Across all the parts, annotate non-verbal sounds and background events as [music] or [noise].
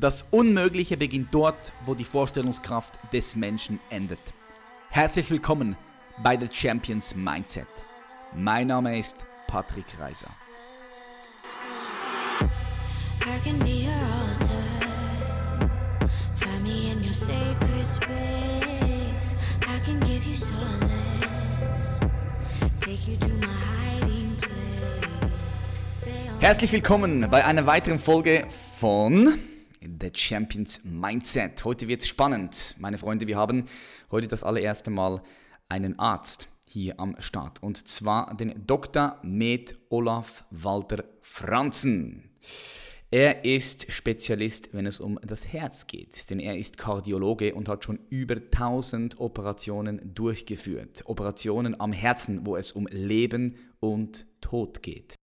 Das Unmögliche beginnt dort, wo die Vorstellungskraft des Menschen endet. Herzlich willkommen bei The Champions Mindset. Mein Name ist Patrick Reiser. Herzlich willkommen bei einer weiteren Folge von The Champions Mindset. Heute wird es spannend, meine Freunde. Wir haben heute das allererste Mal einen Arzt hier am Start. Und zwar den Dr. Med Olaf Walter Franzen. Er ist Spezialist, wenn es um das Herz geht, denn er ist Kardiologe und hat schon über 1000 Operationen durchgeführt. Operationen am Herzen, wo es um Leben und Tod geht.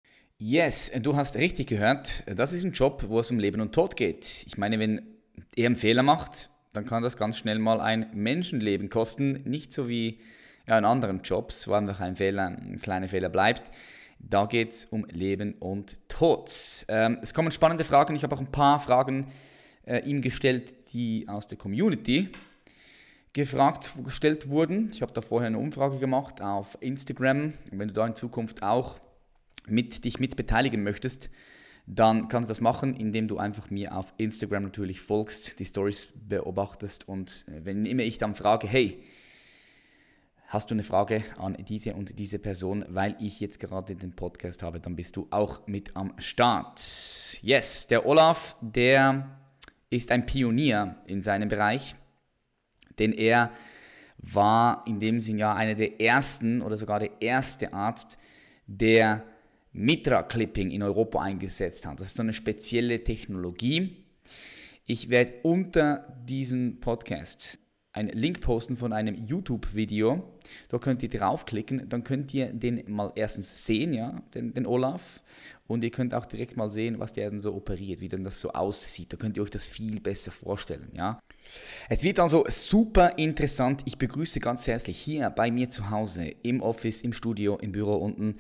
Yes, du hast richtig gehört. Das ist ein Job, wo es um Leben und Tod geht. Ich meine, wenn er einen Fehler macht, dann kann das ganz schnell mal ein Menschenleben kosten. Nicht so wie ja, in anderen Jobs, wo einfach ein Fehler, ein kleiner Fehler bleibt. Da geht es um Leben und Tod. Ähm, es kommen spannende Fragen. Ich habe auch ein paar Fragen äh, ihm gestellt, die aus der Community gefragt, gestellt wurden. Ich habe da vorher eine Umfrage gemacht auf Instagram. Und wenn du da in Zukunft auch mit, dich mit beteiligen möchtest, dann kannst du das machen, indem du einfach mir auf Instagram natürlich folgst, die Stories beobachtest und äh, wenn immer ich dann frage, hey, Hast du eine Frage an diese und diese Person, weil ich jetzt gerade den Podcast habe, dann bist du auch mit am Start. Yes, der Olaf, der ist ein Pionier in seinem Bereich, denn er war in dem Sinn ja einer der ersten oder sogar der erste Arzt, der Mitra-Clipping in Europa eingesetzt hat. Das ist so eine spezielle Technologie. Ich werde unter diesem Podcast einen Link posten von einem YouTube-Video. Da könnt ihr draufklicken, dann könnt ihr den mal erstens sehen, ja, den, den Olaf. Und ihr könnt auch direkt mal sehen, was der denn so operiert, wie denn das so aussieht. Da könnt ihr euch das viel besser vorstellen, ja. Es wird also super interessant. Ich begrüße ganz herzlich hier bei mir zu Hause, im Office, im Studio, im Büro unten,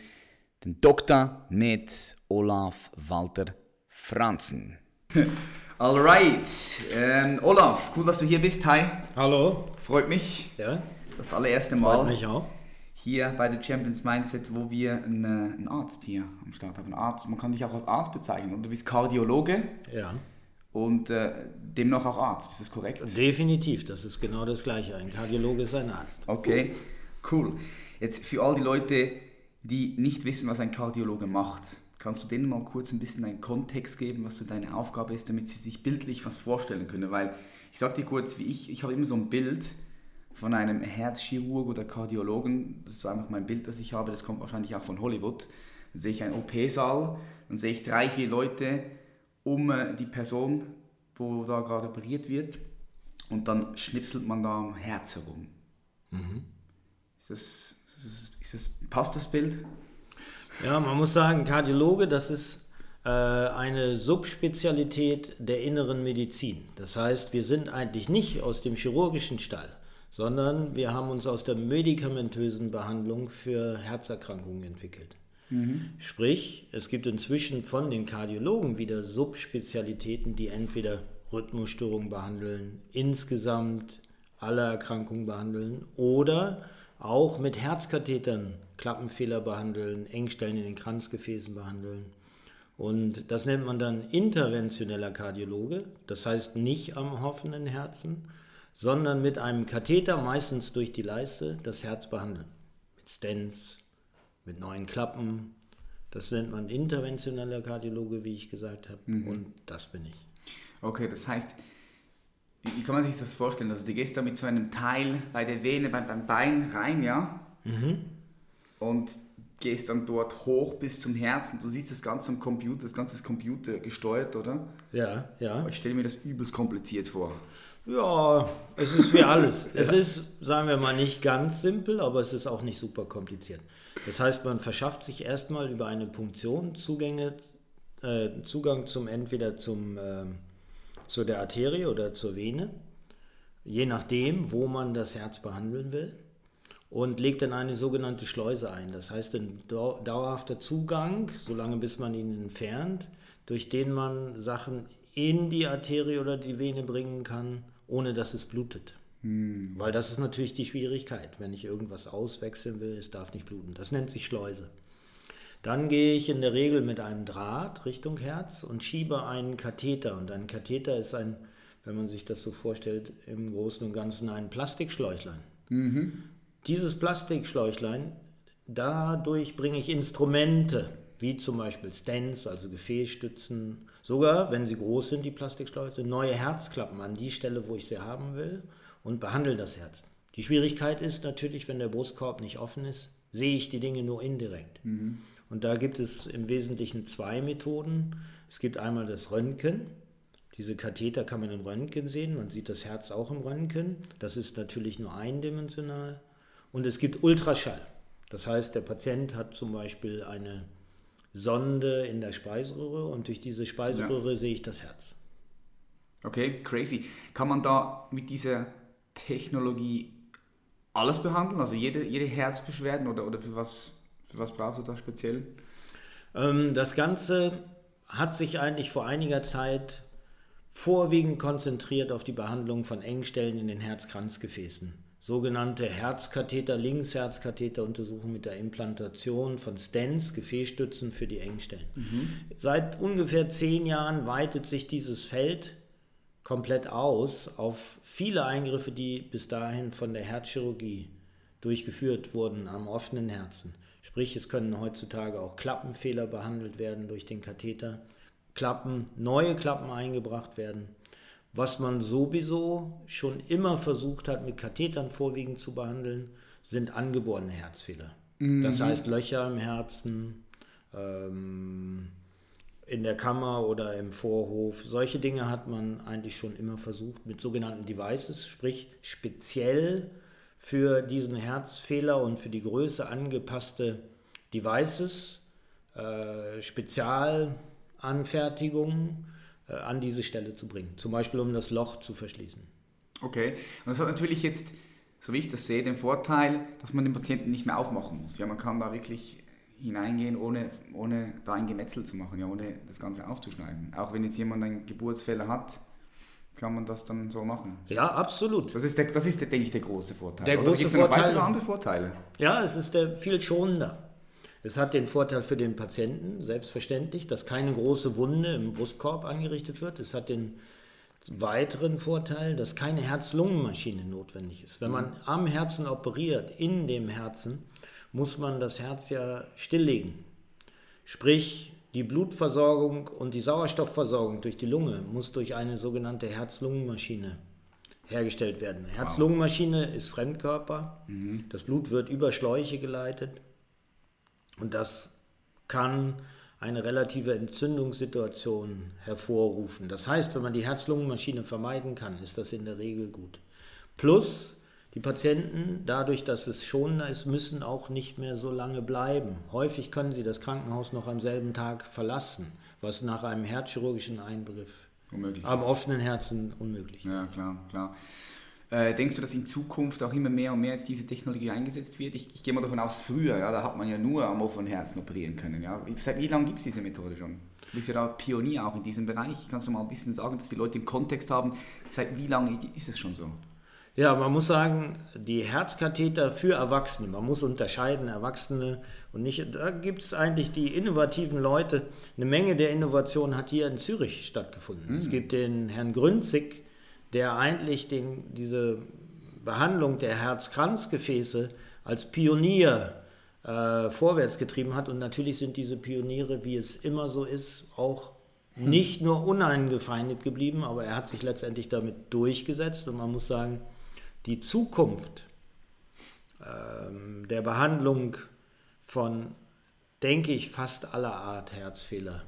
den Dr. mit Olaf Walter Franzen. [laughs] Alright. Ähm, Olaf, cool, dass du hier bist. Hi. Hallo. Freut mich. Ja. Das allererste Mal. Freut mich auch. Hier bei The Champions Mindset, wo wir einen, einen Arzt hier am Start haben. Arzt, man kann dich auch als Arzt bezeichnen. Und du bist Kardiologe. Ja. Und äh, demnach auch Arzt, ist das korrekt? Definitiv, das ist genau das Gleiche. Ein Kardiologe ist ein Arzt. Okay, cool. Jetzt für all die Leute, die nicht wissen, was ein Kardiologe macht, Kannst du denen mal kurz ein bisschen einen Kontext geben, was so deine Aufgabe ist, damit sie sich bildlich was vorstellen können? Weil ich sag dir kurz, wie ich, ich habe immer so ein Bild von einem Herzchirurg oder Kardiologen. Das ist so einfach mein Bild, das ich habe. Das kommt wahrscheinlich auch von Hollywood. Dann sehe ich einen OP-Saal, dann sehe ich drei, vier Leute um äh, die Person, wo da gerade operiert wird. Und dann schnipselt man da am Herz herum. Mhm. Ist das, ist das, das, passt das Bild? Ja, man muss sagen, Kardiologe, das ist äh, eine Subspezialität der inneren Medizin. Das heißt, wir sind eigentlich nicht aus dem chirurgischen Stall, sondern wir haben uns aus der medikamentösen Behandlung für Herzerkrankungen entwickelt. Mhm. Sprich, es gibt inzwischen von den Kardiologen wieder Subspezialitäten, die entweder Rhythmusstörungen behandeln, insgesamt alle Erkrankungen behandeln oder auch mit Herzkathetern Klappenfehler behandeln, Engstellen in den Kranzgefäßen behandeln. Und das nennt man dann interventioneller Kardiologe, das heißt nicht am hoffenden Herzen, sondern mit einem Katheter, meistens durch die Leiste, das Herz behandeln. Mit Stents, mit neuen Klappen. Das nennt man interventioneller Kardiologe, wie ich gesagt habe. Mhm. Und das bin ich. Okay, das heißt, wie, kann man sich das vorstellen? Also du gehst da mit so einem Teil bei der Vene, beim, beim Bein rein, ja? Mhm und gehst dann dort hoch bis zum Herzen. Du siehst das Ganze am Computer, das Ganze ist Computer gesteuert, oder? Ja, ja. Ich stelle mir das übelst kompliziert vor. Ja, es ist wie alles. [laughs] Es ist, sagen wir mal, nicht ganz simpel, aber es ist auch nicht super kompliziert. Das heißt, man verschafft sich erstmal über eine Punktion Zugänge, äh, Zugang zum entweder zum, äh, zu der Arterie oder zur Vene, je nachdem, wo man das Herz behandeln will und legt dann eine sogenannte Schleuse ein. Das heißt, ein dauerhafter Zugang, solange bis man ihn entfernt, durch den man Sachen in die Arterie oder die Vene bringen kann, ohne dass es blutet. Hm. Weil das ist natürlich die Schwierigkeit, wenn ich irgendwas auswechseln will, es darf nicht bluten. Das nennt sich Schleuse. Dann gehe ich in der Regel mit einem Draht Richtung Herz und schiebe einen Katheter. Und ein Katheter ist ein, wenn man sich das so vorstellt, im Großen und Ganzen ein Plastikschläuchlein. Mhm. Dieses Plastikschläuchlein, dadurch bringe ich Instrumente, wie zum Beispiel Stents, also Gefäßstützen, sogar, wenn sie groß sind, die Plastikschläuche, neue Herzklappen an die Stelle, wo ich sie haben will und behandle das Herz. Die Schwierigkeit ist natürlich, wenn der Brustkorb nicht offen ist, sehe ich die Dinge nur indirekt. Mhm. Und da gibt es im Wesentlichen zwei Methoden. Es gibt einmal das Röntgen. Diese Katheter kann man im Röntgen sehen. Man sieht das Herz auch im Röntgen. Das ist natürlich nur eindimensional. Und es gibt Ultraschall. Das heißt, der Patient hat zum Beispiel eine Sonde in der Speiseröhre und durch diese Speiseröhre ja. sehe ich das Herz. Okay, crazy. Kann man da mit dieser Technologie alles behandeln? Also jede, jede Herzbeschwerden oder, oder für was was brauchst du da speziell? Ähm, das Ganze hat sich eigentlich vor einiger Zeit vorwiegend konzentriert auf die Behandlung von Engstellen in den Herzkranzgefäßen. Sogenannte Herzkatheter, Linksherzkatheteruntersuchung mit der Implantation von Stents, Gefäßstützen für die Engstellen. Mhm. Seit ungefähr zehn Jahren weitet sich dieses Feld komplett aus auf viele Eingriffe, die bis dahin von der Herzchirurgie durchgeführt wurden am offenen Herzen. Sprich, es können heutzutage auch Klappenfehler behandelt werden durch den Katheter, Klappen, neue Klappen eingebracht werden. Was man sowieso schon immer versucht hat, mit Kathetern vorwiegend zu behandeln, sind angeborene Herzfehler. Mhm. Das heißt Löcher im Herzen, ähm, in der Kammer oder im Vorhof. Solche Dinge hat man eigentlich schon immer versucht mit sogenannten Devices, sprich speziell für diesen Herzfehler und für die Größe angepasste Devices, äh, Spezialanfertigungen äh, an diese Stelle zu bringen. Zum Beispiel, um das Loch zu verschließen. Okay, und das hat natürlich jetzt, so wie ich das sehe, den Vorteil, dass man den Patienten nicht mehr aufmachen muss. Ja, man kann da wirklich hineingehen, ohne, ohne da ein Gemetzel zu machen, ja, ohne das Ganze aufzuschneiden. Auch wenn jetzt jemand einen Geburtsfehler hat, kann man das dann so machen. Ja, absolut. Das ist, der, das ist der, denke ich, der große Vorteil. Der große Vorteil. Noch weitere andere Vorteile? Ja, es ist der viel schonender. Es hat den Vorteil für den Patienten, selbstverständlich, dass keine große Wunde im Brustkorb angerichtet wird. Es hat den weiteren Vorteil, dass keine Herz-Lungen-Maschine notwendig ist. Wenn man mhm. am Herzen operiert, in dem Herzen, muss man das Herz ja stilllegen. Sprich, die Blutversorgung und die Sauerstoffversorgung durch die Lunge muss durch eine sogenannte Herz-Lungen-Maschine hergestellt werden. Herz-Lungen-Maschine ist Fremdkörper. Mhm. Das Blut wird über Schläuche geleitet und das kann eine relative Entzündungssituation hervorrufen. Das heißt, wenn man die Herz-Lungen-Maschine vermeiden kann, ist das in der Regel gut. Plus, die Patienten, dadurch, dass es schonender ist, müssen auch nicht mehr so lange bleiben. Häufig können sie das Krankenhaus noch am selben Tag verlassen, was nach einem herzchirurgischen Eingriff unmöglich am ist. offenen Herzen unmöglich ist. Ja, klar, klar. Äh, denkst du, dass in Zukunft auch immer mehr und mehr jetzt diese Technologie eingesetzt wird? Ich, ich gehe mal davon aus, früher, ja, da hat man ja nur am offenen Herzen operieren können. Ja. Seit wie lange gibt es diese Methode schon? Du bist ja da Pionier auch in diesem Bereich. Kannst du mal ein bisschen sagen, dass die Leute den Kontext haben? Seit wie lange ist es schon so? Ja, man muss sagen, die Herzkatheter für Erwachsene, man muss unterscheiden, Erwachsene und nicht, da gibt es eigentlich die innovativen Leute. Eine Menge der Innovation hat hier in Zürich stattgefunden. Mhm. Es hm. gibt den Herrn Grünzig, der eigentlich den, diese Behandlung der Herzkranzgefäße als Pionier äh, vorwärts getrieben hat. Und natürlich sind diese Pioniere, wie es immer so ist, auch hm. nicht nur uneingefeindet geblieben, aber er hat sich letztendlich damit durchgesetzt. Und man muss sagen, die Zukunft ähm, der Behandlung von, denke ich, fast aller Art Herzfehler,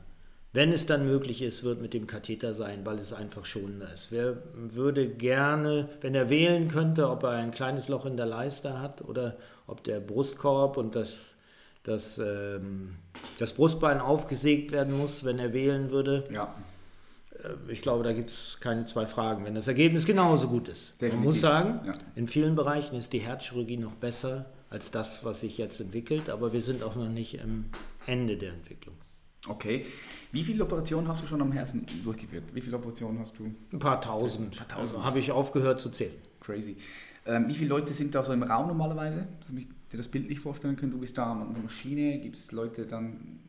wenn es dann möglich ist, wird mit dem Katheter sein, weil es einfach schonender ist. Wer würde gerne, wenn er wählen könnte, ob er ein kleines Loch in der Leiste hat oder ob der Brustkorb und das, das, ähm, das Brustbein aufgesägt werden muss, wenn er wählen würde, ja ich glaube, da gibt es keine zwei Fragen, wenn das Ergebnis genauso gut ist. Definitiv. Man muss sagen, ja. in vielen Bereichen ist die Herzchirurgie noch besser als das, was sich jetzt entwickelt, aber wir sind auch noch nicht am Ende der Entwicklung. Okay. Wie viele Operationen hast du schon am Herzen durchgeführt? Wie viele Operationen hast du? Ein paar tausend. Ein paar tausend. Also habe ich aufgehört zu zählen. Crazy. Ähm, wie viele Leute sind da so im Raum normalerweise? Dass ich dir das Bild nicht vorstellen kann. Du bist da an der Maschine, gibt es Leute dann,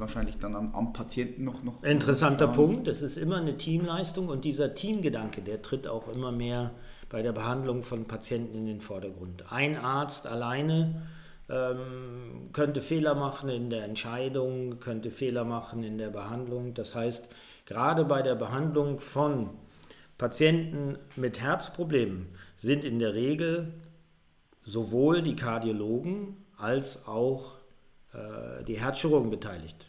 wahrscheinlich dann am, am Patienten noch, noch. Interessanter noch Punkt. Es ist immer eine Teamleistung und dieser Teamgedanke, der tritt auch immer mehr bei der Behandlung von Patienten in den Vordergrund. Ein Arzt alleine ähm, könnte Fehler machen in der Entscheidung, könnte Fehler machen in der Behandlung. Das heißt, gerade bei der Behandlung von Patienten mit Herzproblemen sind in der Regel sowohl die Kardiologen als auch äh, die Herzchirurgen beteiligt.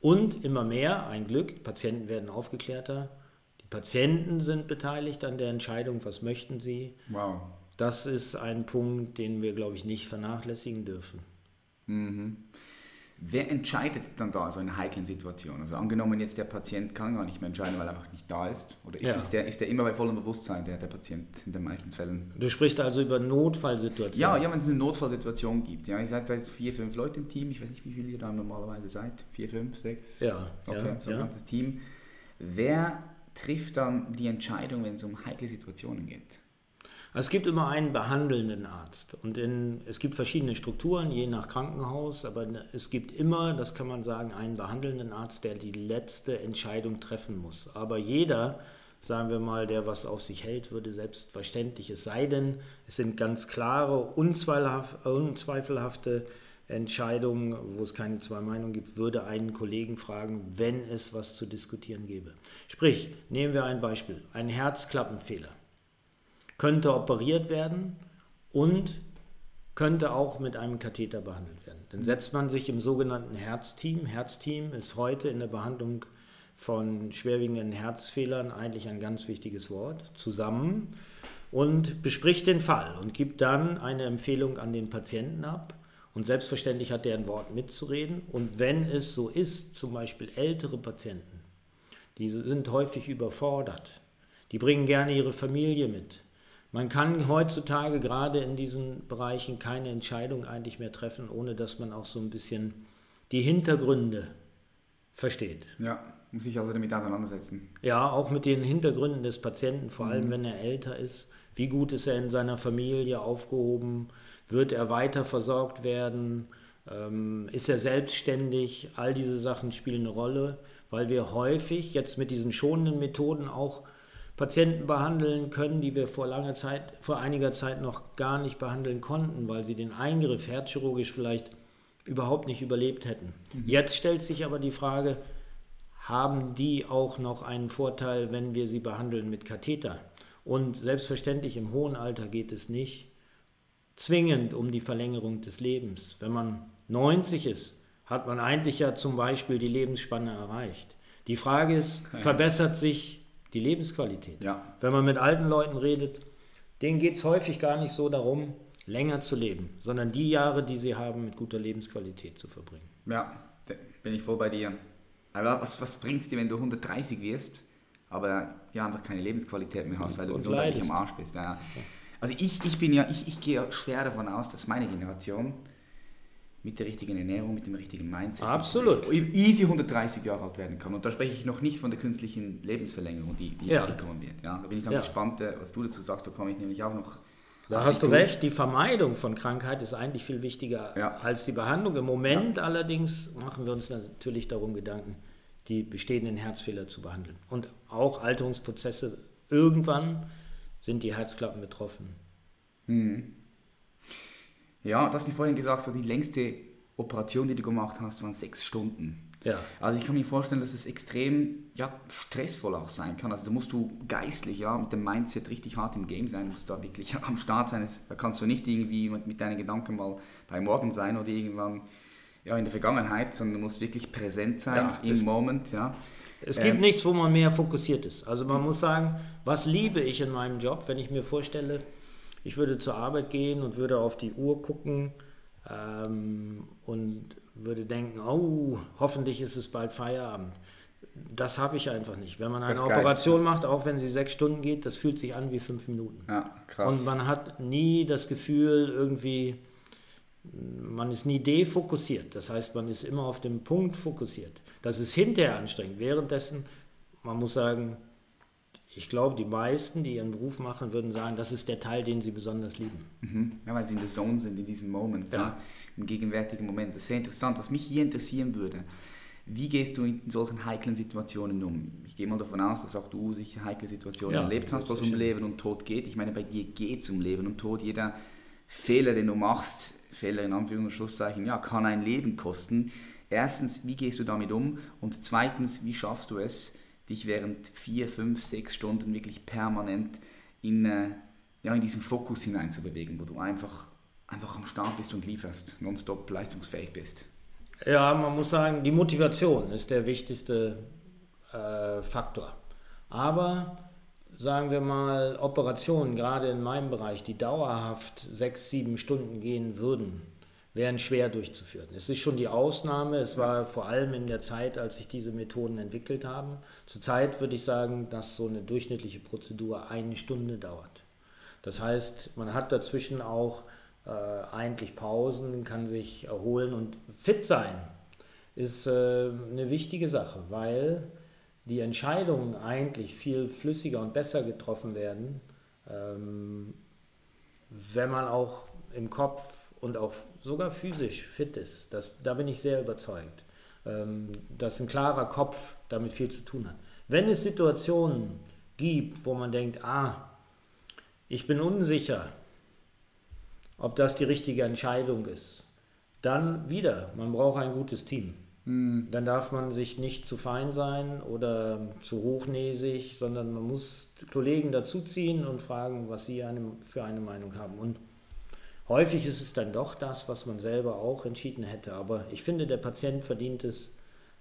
Und immer mehr, ein Glück, Patienten werden aufgeklärter, die Patienten sind beteiligt an der Entscheidung, was möchten sie. Wow. Das ist ein Punkt, den wir, glaube ich, nicht vernachlässigen dürfen. Mhm. Wer entscheidet dann da so in heiklen Situationen? Also angenommen jetzt der Patient kann gar nicht mehr entscheiden, weil er einfach nicht da ist. Oder ist, Ja. ist, der, ist der immer bei vollem Bewusstsein, der, der Patient in den meisten Fällen? Du sprichst also über Notfallsituationen. Ja, ja, wenn es eine Notfallsituation gibt. Ja, ihr seid jetzt vier, fünf Leute im Team. Ich weiß nicht, wie viele ihr da normalerweise seid. Vier, fünf, sechs? Ja, Okay, ja, so ein ja. ganzes Team. Wer trifft dann die Entscheidung, wenn es um heikle Situationen geht? Es gibt immer einen behandelnden Arzt und in, es gibt verschiedene Strukturen, je nach Krankenhaus, aber es gibt immer, das kann man sagen, einen behandelnden Arzt, der die letzte Entscheidung treffen muss. Aber jeder, sagen wir mal, der was auf sich hält, würde selbstverständlich, es sei denn, es sind ganz klare, unzweifelhaft- unzweifelhafte Entscheidungen, wo es keine zwei Meinungen gibt, würde einen Kollegen fragen, wenn es was zu diskutieren gäbe. Sprich, nehmen wir ein Beispiel, ein Herzklappenfehler könnte operiert werden und könnte auch mit einem Katheter behandelt werden. Dann setzt man sich im sogenannten Herzteam. Herzteam ist heute in der Behandlung von schwerwiegenden Herzfehlern eigentlich ein ganz wichtiges Wort, zusammen und bespricht den Fall und gibt dann eine Empfehlung an den Patienten ab. Und selbstverständlich hat er ein Wort mitzureden. Und wenn es so ist, zum Beispiel ältere Patienten, die sind häufig überfordert, die bringen gerne ihre Familie mit. Man kann heutzutage gerade in diesen Bereichen keine Entscheidung eigentlich mehr treffen, ohne dass man auch so ein bisschen die Hintergründe versteht. Ja, muss ich also damit auseinandersetzen. Ja, auch mit den Hintergründen des Patienten, vor allem wenn er älter ist. Wie gut ist er in seiner Familie aufgehoben? Wird er weiter versorgt werden? Ähm, ist er selbstständig? All diese Sachen spielen eine Rolle, weil wir häufig jetzt mit diesen schonenden Methoden auch Patienten behandeln können, die wir vor langer Zeit, vor einiger Zeit noch gar nicht behandeln konnten, weil sie den Eingriff herzchirurgisch vielleicht überhaupt nicht überlebt hätten. Jetzt stellt sich aber die Frage, haben die auch noch einen Vorteil, wenn wir sie behandeln mit Katheter? Und selbstverständlich im hohen Alter geht es nicht zwingend um die Verlängerung des Lebens. Wenn man 90 ist, hat man eigentlich ja zum Beispiel die Lebensspanne erreicht. Die Frage ist, verbessert sich die Lebensqualität? Ja. Wenn man mit alten Leuten redet, denen geht es häufig gar nicht so darum, länger zu leben, sondern die Jahre, die sie haben, mit guter Lebensqualität zu verbringen. Ja, bin ich voll bei dir. Aber was, was bringt es dir, wenn du 130 wirst, aber ja, einfach keine Lebensqualität mehr hast, weil du Und gesundheitlich am Arsch bist? Ja. Also ich, ich bin ja, ich, ich gehe schwer davon aus, dass meine Generation mit der richtigen Ernährung, mit dem richtigen Mindset Absolut. easy 130 Jahre alt werden kann. Und da spreche ich noch nicht von der künstlichen Lebensverlängerung, die, die Ja. kommen wird. Ja, da bin ich dann Ja. gespannt, äh, was du dazu sagst. Da komme ich nämlich auch noch. Da hast du recht, die Vermeidung von Krankheit ist eigentlich viel wichtiger Ja. als die Behandlung. Im Moment allerdings machen wir uns natürlich darum Gedanken, die bestehenden Herzfehler zu behandeln. Und auch Alterungsprozesse, irgendwann sind die Herzklappen betroffen. Ja, du hast mir vorhin gesagt, so die längste Operation, die du gemacht hast, waren sechs Stunden. Ja. Also ich kann mir vorstellen, dass es extrem ja, stressvoll auch sein kann. Also da musst du geistlich, ja, mit dem Mindset richtig hart im Game sein, musst da wirklich [laughs] am Start sein. Da kannst du nicht irgendwie mit, mit deinen Gedanken mal bei morgen sein oder irgendwann ja, in der Vergangenheit, sondern du musst wirklich präsent sein Ja, im es- Moment. Ja. Es Ähm, gibt nichts, wo man mehr fokussiert ist. Also man muss sagen, was liebe ich in meinem Job, wenn ich mir vorstelle, ich würde zur Arbeit gehen und würde auf die Uhr gucken ähm, und würde denken, oh, hoffentlich ist es bald Feierabend. Das habe ich einfach nicht. Wenn man eine geil. Operation macht, auch wenn sie sechs Stunden geht, das fühlt sich an wie fünf Minuten. ja, krass. Und man hat nie das Gefühl, irgendwie man ist nie defokussiert. Das heißt, man ist immer auf dem Punkt fokussiert. Das ist hinterher anstrengend. Währenddessen, man muss sagen, ich glaube, die meisten, die ihren Beruf machen, würden sagen, das ist der Teil, den sie besonders lieben. Mhm. Ja, weil sie in der Zone sind, in diesem Moment, ja. Ja, im gegenwärtigen Moment. Das ist sehr interessant. Was mich hier interessieren würde, wie gehst du in solchen heiklen Situationen um? Ich gehe mal davon aus, dass auch du sicher heikle Situationen ja, erlebt hast, was um Leben und Tod geht. Ich meine, bei dir geht es um Leben und Tod. Jeder Fehler, den du machst, Fehler in Anführungs- und Schlusszeichen, ja, kann ein Leben kosten. Erstens, wie gehst du damit um? Und zweitens, wie schaffst du es, dich während vier, fünf, sechs Stunden wirklich permanent in, äh, ja, in diesen Fokus hineinzubewegen, wo du einfach, einfach am Start bist und lieferst, nonstop leistungsfähig bist. Ja, man muss sagen, die Motivation ist der wichtigste äh, Faktor. Aber sagen wir mal, Operationen, gerade in meinem Bereich, die dauerhaft sechs, sieben Stunden gehen würden, wären schwer durchzuführen. Es ist schon die Ausnahme. Es war vor allem in der Zeit, als sich diese Methoden entwickelt haben. Zurzeit würde ich sagen, dass so eine durchschnittliche Prozedur eine Stunde dauert. Das heißt, man hat dazwischen auch äh, eigentlich Pausen, kann sich erholen und fit sein ist äh, eine wichtige Sache, weil die Entscheidungen eigentlich viel flüssiger und besser getroffen werden, ähm, wenn man auch im Kopf und auch sogar physisch fit ist. Das, da bin ich sehr überzeugt, ähm, dass ein klarer Kopf damit viel zu tun hat. Wenn es Situationen gibt, wo man denkt, ah, ich bin unsicher, ob das die richtige Entscheidung ist, dann wieder, man braucht ein gutes Team. Mhm. Dann darf man sich nicht zu fein sein oder zu hochnäsig, sondern man muss Kollegen dazuziehen und fragen, was sie für eine Meinung haben. Und Häufig ist es dann doch das, was man selber auch entschieden hätte. Aber ich finde, der Patient verdient es,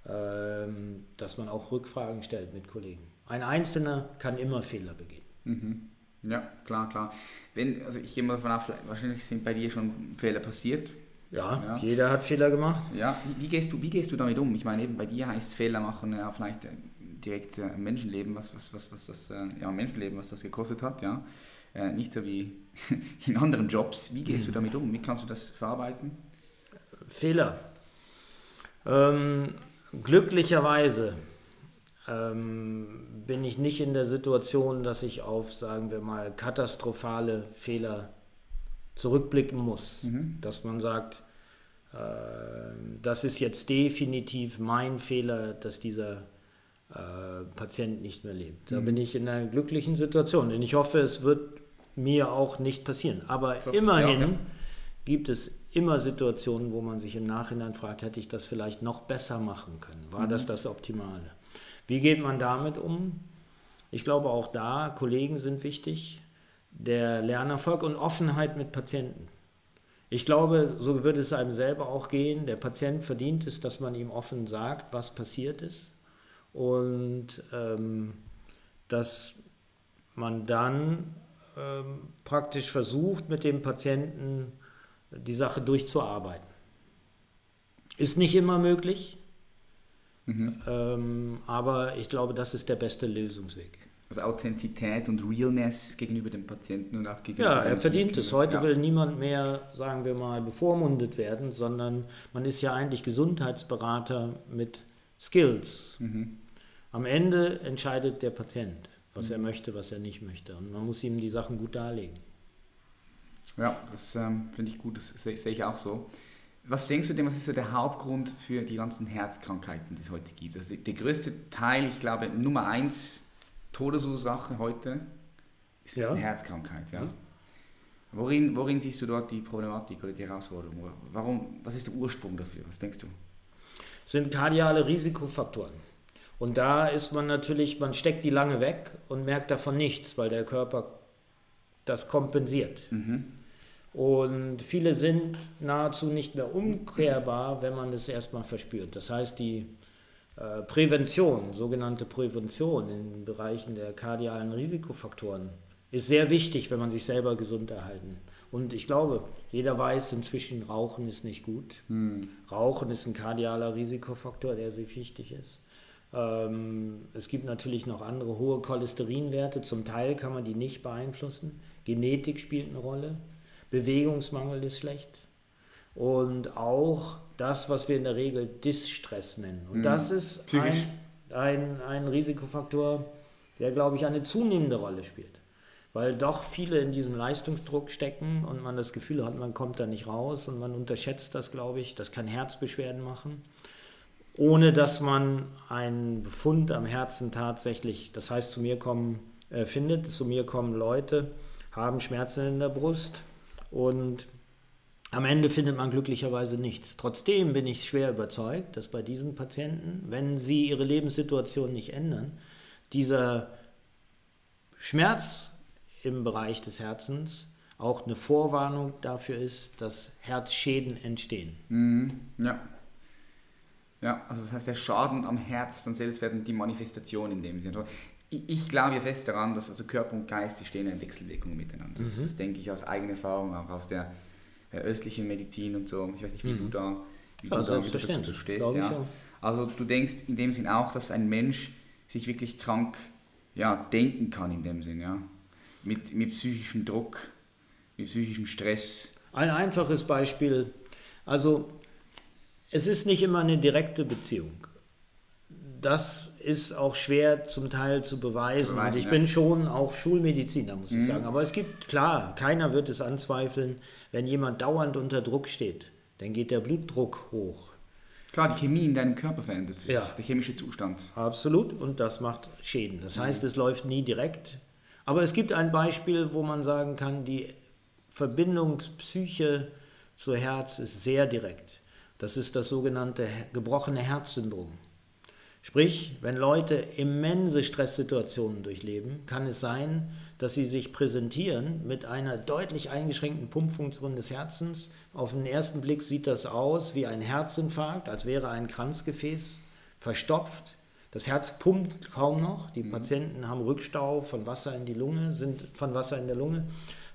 ähm, dass man auch Rückfragen stellt mit Kollegen. Ein Einzelner kann immer Fehler begehen. Mhm. Ja, klar, klar. Wenn, also ich gehe mal davon aus, wahrscheinlich sind bei dir schon Fehler passiert. Ja, ja. jeder hat Fehler gemacht. Ja, wie, wie, gehst du, wie gehst du damit um? Ich meine, eben bei dir heißt Fehler machen ja vielleicht äh, direkt äh, Menschenleben, was, was, was, was das, äh, ja, Menschenleben, was das gekostet hat, ja. Äh, nicht so wie [laughs] in anderen Jobs. Wie gehst du mhm. damit um? Wie kannst du das verarbeiten? Fehler. Ähm, glücklicherweise ähm, bin ich nicht in der Situation, dass ich auf, sagen wir mal, katastrophale Fehler zurückblicken muss. Mhm. Dass man sagt, äh, das ist jetzt definitiv mein Fehler, dass dieser äh, Patient nicht mehr lebt. Da mhm. bin ich in einer glücklichen Situation. Und ich hoffe, es wird mir auch nicht passieren. Aber das immerhin ja, ja. gibt es immer Situationen, wo man sich im Nachhinein fragt, hätte ich das vielleicht noch besser machen können? War mhm. das das Optimale? Wie geht man damit um? Ich glaube auch da, Kollegen sind wichtig, der Lernerfolg und Offenheit mit Patienten. Ich glaube, so würde es einem selber auch gehen. Der Patient verdient es, dass man ihm offen sagt, was passiert ist. Und ähm, dass man dann ähm, praktisch versucht, mit dem Patienten die Sache durchzuarbeiten. Ist nicht immer möglich, mhm. ähm, aber ich glaube, das ist der beste Lösungsweg. Also Authentizität und Realness gegenüber dem Patienten und auch gegenüber Ja, er verdient es. Heute ja. will niemand mehr, sagen wir mal, bevormundet werden, sondern man ist ja eigentlich Gesundheitsberater mit Skills. Mhm. Am Ende entscheidet der Patient was er möchte, was er nicht möchte. Und man muss ihm die Sachen gut darlegen. Ja, das ähm, finde ich gut, das sehe seh ich auch so. Was denkst du denn, was ist so der Hauptgrund für die ganzen Herzkrankheiten, die es heute gibt? Also der größte Teil, ich glaube, Nummer eins Todesursache heute ist ja. eine Herzkrankheit. Ja? ja. Worin, worin siehst du dort die Problematik oder die Herausforderung? Warum, was ist der Ursprung dafür? Was denkst du? sind kardiale Risikofaktoren. Und da ist man natürlich, man steckt die lange weg und merkt davon nichts, weil der Körper das kompensiert. Mhm. Und viele sind nahezu nicht mehr umkehrbar, wenn man es erstmal verspürt. Das heißt, die äh, Prävention, sogenannte Prävention in Bereichen der kardialen Risikofaktoren, ist sehr wichtig, wenn man sich selber gesund erhalten. Und ich glaube, jeder weiß inzwischen, Rauchen ist nicht gut. Mhm. Rauchen ist ein kardialer Risikofaktor, der sehr wichtig ist. Ähm, es gibt natürlich noch andere hohe Cholesterinwerte. Zum Teil kann man die nicht beeinflussen. Genetik spielt eine Rolle. Bewegungsmangel ist schlecht. und auch das, was wir in der Regel Distress nennen. Und Mhm. das ist Psychisch. ein, ein, ein Risikofaktor, der, glaube ich, eine zunehmende Rolle spielt. Weil doch viele in diesem Leistungsdruck stecken und man das Gefühl hat, man kommt da nicht raus und man unterschätzt das, glaube ich. Das kann Herzbeschwerden machen, ohne dass man einen Befund am Herzen tatsächlich, das heißt, zu mir kommen, äh, findet. Zu mir kommen Leute, haben Schmerzen in der Brust und am Ende findet man glücklicherweise nichts. Trotzdem bin ich schwer überzeugt, dass bei diesen Patienten, wenn sie ihre Lebenssituation nicht ändern, dieser Schmerz im Bereich des Herzens auch eine Vorwarnung dafür ist, dass Herzschäden entstehen. Mhm. Ja. Ja, also das heißt, der Schaden am Herz dann selbst werden die Manifestation in dem Sinne. Ich, ich glaube ja fest daran, dass also Körper und Geist, die stehen in Wechselwirkung miteinander. Das, das denke ich aus eigener Erfahrung, auch aus der äh, östlichen Medizin und so. Ich weiß nicht, wie du da, wie Ja, du da dazu stehst. Ja. Also du denkst in dem Sinn auch, dass ein Mensch sich wirklich krank ja, denken kann in dem Sinn, ja. Mit, mit psychischem Druck, mit psychischem Stress. Ein einfaches Beispiel, also es ist nicht immer eine direkte Beziehung. Das ist auch schwer zum Teil zu beweisen. Und ich ja. bin schon auch Schulmediziner, muss ich sagen. Aber es gibt, klar, keiner wird es anzweifeln, wenn jemand dauernd unter Druck steht, dann geht der Blutdruck hoch. Klar, die Chemie in deinem Körper verändert sich, Ja. der chemische Zustand. Absolut, und das macht Schäden. Das heißt, es läuft nie direkt. Aber es gibt ein Beispiel, wo man sagen kann, die Verbindung Psyche zu Herz ist sehr direkt. Das ist das sogenannte he- gebrochene Herzsyndrom. Sprich, wenn Leute immense Stresssituationen durchleben, kann es sein, dass sie sich präsentieren mit einer deutlich eingeschränkten Pumpfunktion des Herzens. Auf den ersten Blick sieht das aus wie ein Herzinfarkt, als wäre ein Kranzgefäß verstopft. Das Herz pumpt kaum noch. Die Patienten haben Rückstau von Wasser in die Lunge, sind von Wasser in der Lunge,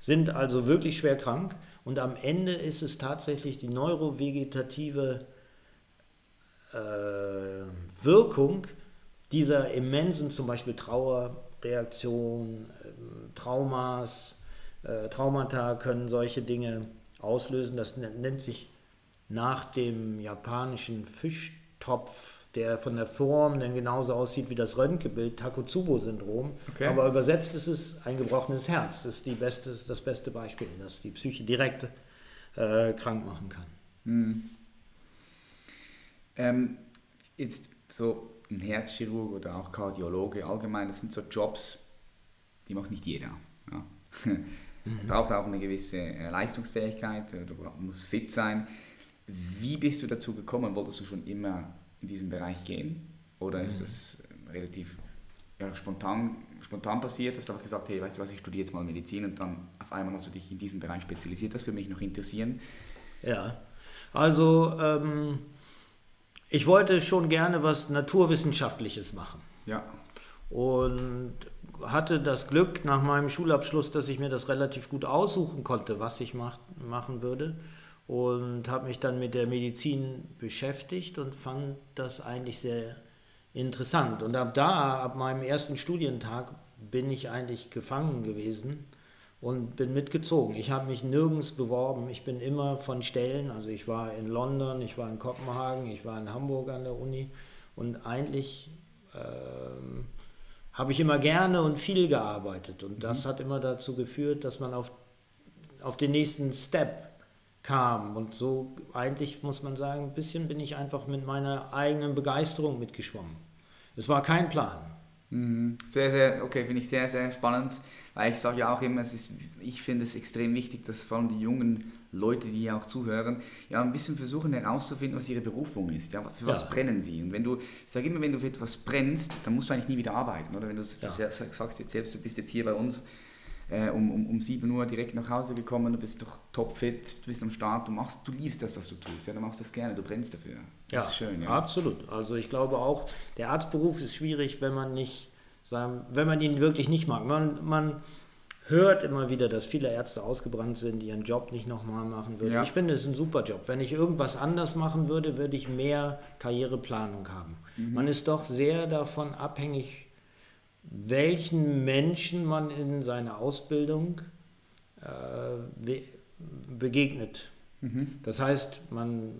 sind also wirklich schwer krank. Und am Ende ist es tatsächlich die neurovegetative äh, Wirkung dieser immensen, zum Beispiel Trauerreaktion, ähm, Traumas, äh, Traumata können solche Dinge auslösen. Das nennt sich nach dem japanischen Fischtopf, der von der Form dann genauso aussieht wie das Röntgenbild, Takotsubo-Syndrom. Okay. Aber übersetzt ist es ein gebrochenes Herz. Das ist die beste, das beste Beispiel, das die Psyche direkt äh, krank machen kann. Ähm, jetzt so ein Herzchirurg oder auch Kardiologe allgemein, das sind so Jobs, die macht nicht jeder. Ja. [laughs] Braucht auch eine gewisse äh, Leistungsfähigkeit, äh, du musst fit sein. Wie bist du dazu gekommen? Wolltest du schon immer in diesen Bereich gehen? Oder ist das äh, relativ ja, spontan, spontan passiert? Hast du auch gesagt, hey, weißt du was, ich studiere jetzt mal Medizin und dann auf einmal hast du dich in diesem Bereich spezialisiert. Das würde mich noch interessieren. Ja, also ähm, ich wollte schon gerne was Naturwissenschaftliches machen Ja. und hatte das Glück nach meinem Schulabschluss, dass ich mir das relativ gut aussuchen konnte, was ich mach, machen würde und habe mich dann mit der Medizin beschäftigt und fand das eigentlich sehr interessant. Und ab da, ab meinem ersten Studientag, bin ich eigentlich gefangen gewesen und bin mitgezogen. Ich habe mich nirgends beworben. Ich bin immer von Stellen, also ich war in London, ich war in Kopenhagen, ich war in Hamburg an der Uni und eigentlich ähm, habe ich immer gerne und viel gearbeitet. Und das hat immer dazu geführt, dass man auf, auf den nächsten Step kam. Und so eigentlich muss man sagen, ein bisschen bin ich einfach mit meiner eigenen Begeisterung mitgeschwommen. Es war kein Plan. Mhm. Sehr, sehr, okay, finde ich sehr, sehr spannend, weil ich sage ja auch immer, es ist, ich finde es extrem wichtig, dass vor allem die jungen Leute, die hier auch zuhören, ja ein bisschen versuchen herauszufinden, was ihre Berufung ist, ja, für was Ja. brennen sie. Und wenn du, ich sage immer, wenn du für etwas brennst, dann musst du eigentlich nie wieder arbeiten, oder? Wenn du ja. sagst jetzt selbst, du bist jetzt hier bei uns äh, um, um, um 7 Uhr direkt nach Hause gekommen, du bist doch topfit, du bist am Start, du machst, du liebst das, was du tust, ja, du machst das gerne, du brennst dafür. Das ist schön, ja. Absolut. Also ich glaube auch, der Arztberuf ist schwierig, wenn man nicht, sagen, wenn man ihn wirklich nicht mag. Man, man hört immer wieder, dass viele Ärzte ausgebrannt sind, ihren Job nicht nochmal machen würden. Ja. Ich finde es ein super Job. Wenn ich irgendwas anders machen würde, würde ich mehr Karriereplanung haben. Mhm. Man ist doch sehr davon abhängig, welchen Menschen man in seiner Ausbildung äh, be begegnet. Das heißt, man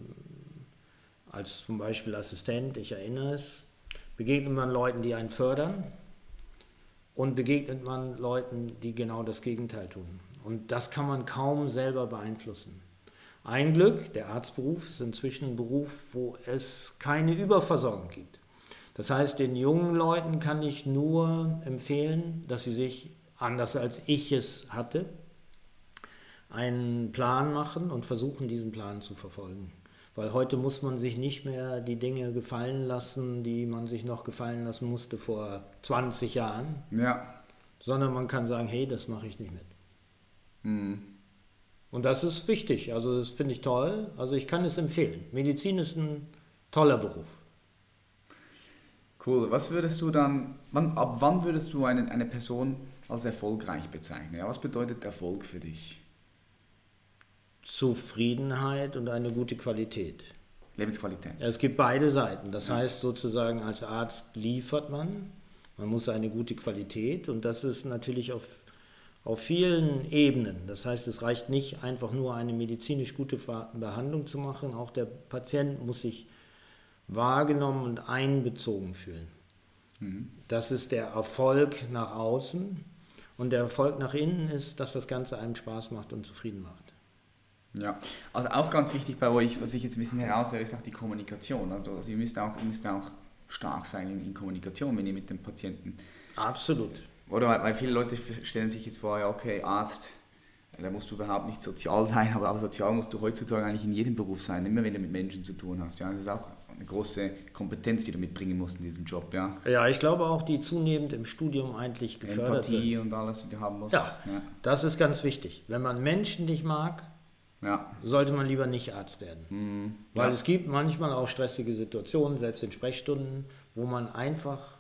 als zum Beispiel Assistent, ich erinnere es, begegnet man Leuten, die einen fördern und begegnet man Leuten, die genau das Gegenteil tun. Und das kann man kaum selber beeinflussen. Ein Glück, der Arztberuf ist inzwischen ein Beruf, wo es keine Überversorgung gibt. Das heißt, den jungen Leuten kann ich nur empfehlen, dass sie sich, anders als ich es hatte, einen Plan machen und versuchen, diesen Plan zu verfolgen. Weil heute muss man sich nicht mehr die Dinge gefallen lassen, die man sich noch gefallen lassen musste vor 20 Jahren, Ja. sondern man kann sagen, hey, das mache ich nicht mit. Mhm. Und das ist wichtig, also das finde ich toll, also ich kann es empfehlen. Medizin ist ein toller Beruf. Cool. Was würdest du dann, wann, ab wann würdest du eine, eine Person als erfolgreich bezeichnen? Ja, was bedeutet Erfolg für dich? Zufriedenheit und eine gute Qualität. Lebensqualität. Ja, Es gibt beide Seiten. Das heißt sozusagen, als Arzt liefert man, man muss eine gute Qualität und das ist natürlich auf, auf vielen Ebenen. Das heißt, es reicht nicht einfach nur eine medizinisch gute Behandlung zu machen, auch der Patient muss sich wahrgenommen und einbezogen fühlen. Das ist der Erfolg nach außen und der Erfolg nach innen ist, dass das Ganze einem Spaß macht und zufrieden macht. Ja, also auch ganz wichtig bei euch, was ich jetzt ein bisschen heraushöre, ist auch die Kommunikation. Also, also ihr, müsst auch, ihr müsst auch stark sein in, in Kommunikation, wenn ihr mit dem Patienten Absolut. Oder weil, weil viele Leute stellen sich jetzt vor, ja, okay, Arzt, da musst du überhaupt nicht sozial [laughs] sein, aber, aber sozial musst du heutzutage eigentlich in jedem Beruf sein, immer wenn du mit Menschen zu tun hast. Ja, das ist auch eine große Kompetenz, die du mitbringen musst in diesem Job. Ja. Ja, ich glaube auch, die zunehmend im Studium eigentlich gefördert Empathie wird. und alles, was du haben musst. Ja, ja. das ist ganz wichtig. Wenn man Menschen nicht mag, ja. sollte man lieber nicht Arzt werden. Mhm. Weil ja. es gibt manchmal auch stressige Situationen, selbst in Sprechstunden, wo man einfach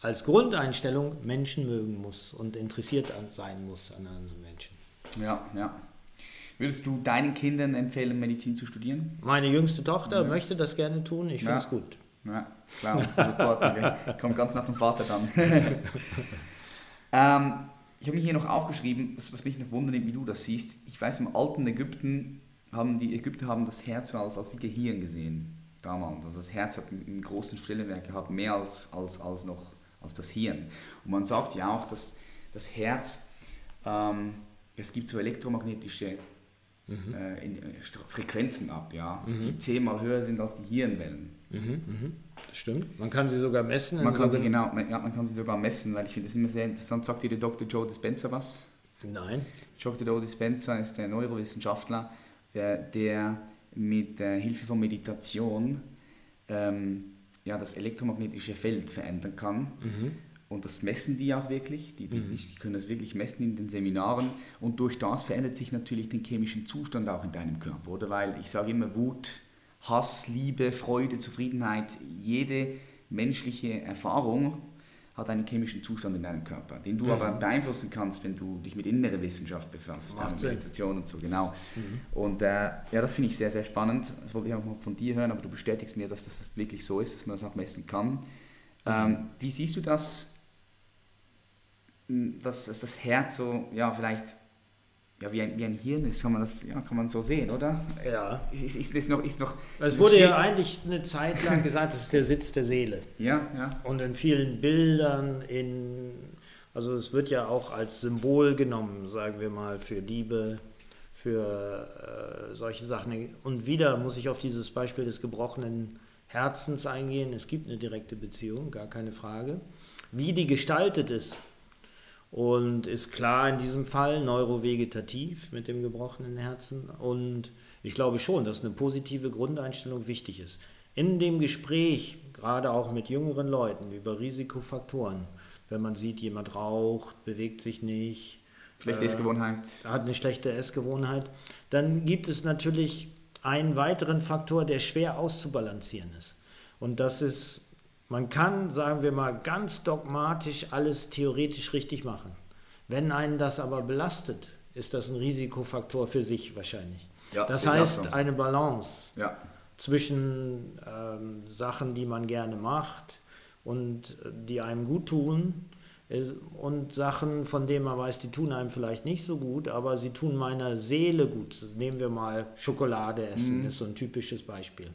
als Grundeinstellung Menschen mögen muss und interessiert sein muss an anderen Menschen. ja, ja. Würdest du deinen Kindern empfehlen, Medizin zu studieren? Meine jüngste Tochter Ja. möchte das gerne tun, ich finde es gut. Ja, klar, du supporten. [laughs] Kommt ganz nach dem Vater dann. [laughs] ähm, ich habe mir hier noch aufgeschrieben, was, was mich noch wundert, wie du das siehst. Ich weiß, im alten Ägypten haben die Ägypter haben das Herz als, als wie Gehirn gesehen. Damals. Also das Herz hat einen, einen großen Stellenwert gehabt, mehr als, als, als, noch, als das Hirn. Und man sagt ja auch, dass das Herz, ähm, es gibt so elektromagnetische äh, in, äh, Frequenzen ab, ja, die zehnmal höher sind als die Hirnwellen. Mhm, mhm. Das stimmt. Man kann sie sogar messen. Man kann, sie genau, man, ja, man kann sie sogar messen, weil ich finde das immer sehr interessant. Sagt dir der Dr. Joe Dispenza was? Nein. Dr. Joe Dispenza ist ein Neurowissenschaftler, äh, der mit äh, Hilfe von Meditation ähm, ja, das elektromagnetische Feld verändern kann. Und das messen die auch wirklich. Die, die, die können das wirklich messen in den Seminaren. Und durch das verändert sich natürlich den chemischen Zustand auch in deinem Körper, oder? Weil ich sage immer Wut, Hass, Liebe, Freude, Zufriedenheit, jede menschliche Erfahrung hat einen chemischen Zustand in deinem Körper, den du aber beeinflussen kannst, wenn du dich mit innerer Wissenschaft befasst, Sinn. Meditation und so, genau. Und äh, ja, das finde ich sehr, sehr spannend. Das wollte ich auch mal von dir hören, aber du bestätigst mir, dass das wirklich so ist, dass man das auch messen kann. Ähm, wie siehst du das, dass, dass das Herz so, ja, vielleicht ja, wie, ein, wie ein Hirn ist? Kann man das ja, kann man so sehen, oder? Ja. Ist, ist, ist noch, ist noch, Es wurde ja eigentlich eine Zeit lang gesagt, das ist der Sitz der Seele. Ja, ja. Und in vielen Bildern, in, also es wird ja auch als Symbol genommen, sagen wir mal, für Liebe, für äh, solche Sachen. Und wieder muss ich auf dieses Beispiel des gebrochenen Herzens eingehen. Es gibt eine direkte Beziehung, gar keine Frage. Wie die gestaltet ist, und ist klar in diesem Fall neurovegetativ mit dem gebrochenen Herzen. Und ich glaube schon, dass eine positive Grundeinstellung wichtig ist. In dem Gespräch, gerade auch mit jüngeren Leuten über Risikofaktoren, wenn man sieht, jemand raucht, bewegt sich nicht, Schlechte äh, Essgewohnheit. hat eine schlechte Essgewohnheit, dann gibt es natürlich einen weiteren Faktor, der schwer auszubalancieren ist. Und das ist, man kann, sagen wir mal, ganz dogmatisch alles theoretisch richtig machen. Wenn einen das aber belastet, ist das ein Risikofaktor für sich wahrscheinlich. Ja, das heißt, eine Balance Ja. zwischen ähm, Sachen, die man gerne macht und äh, die einem gut tun, Und Sachen, von denen man weiß, die tun einem vielleicht nicht so gut, aber sie tun meiner Seele gut. Nehmen wir mal Schokolade essen, ist so ein typisches Beispiel.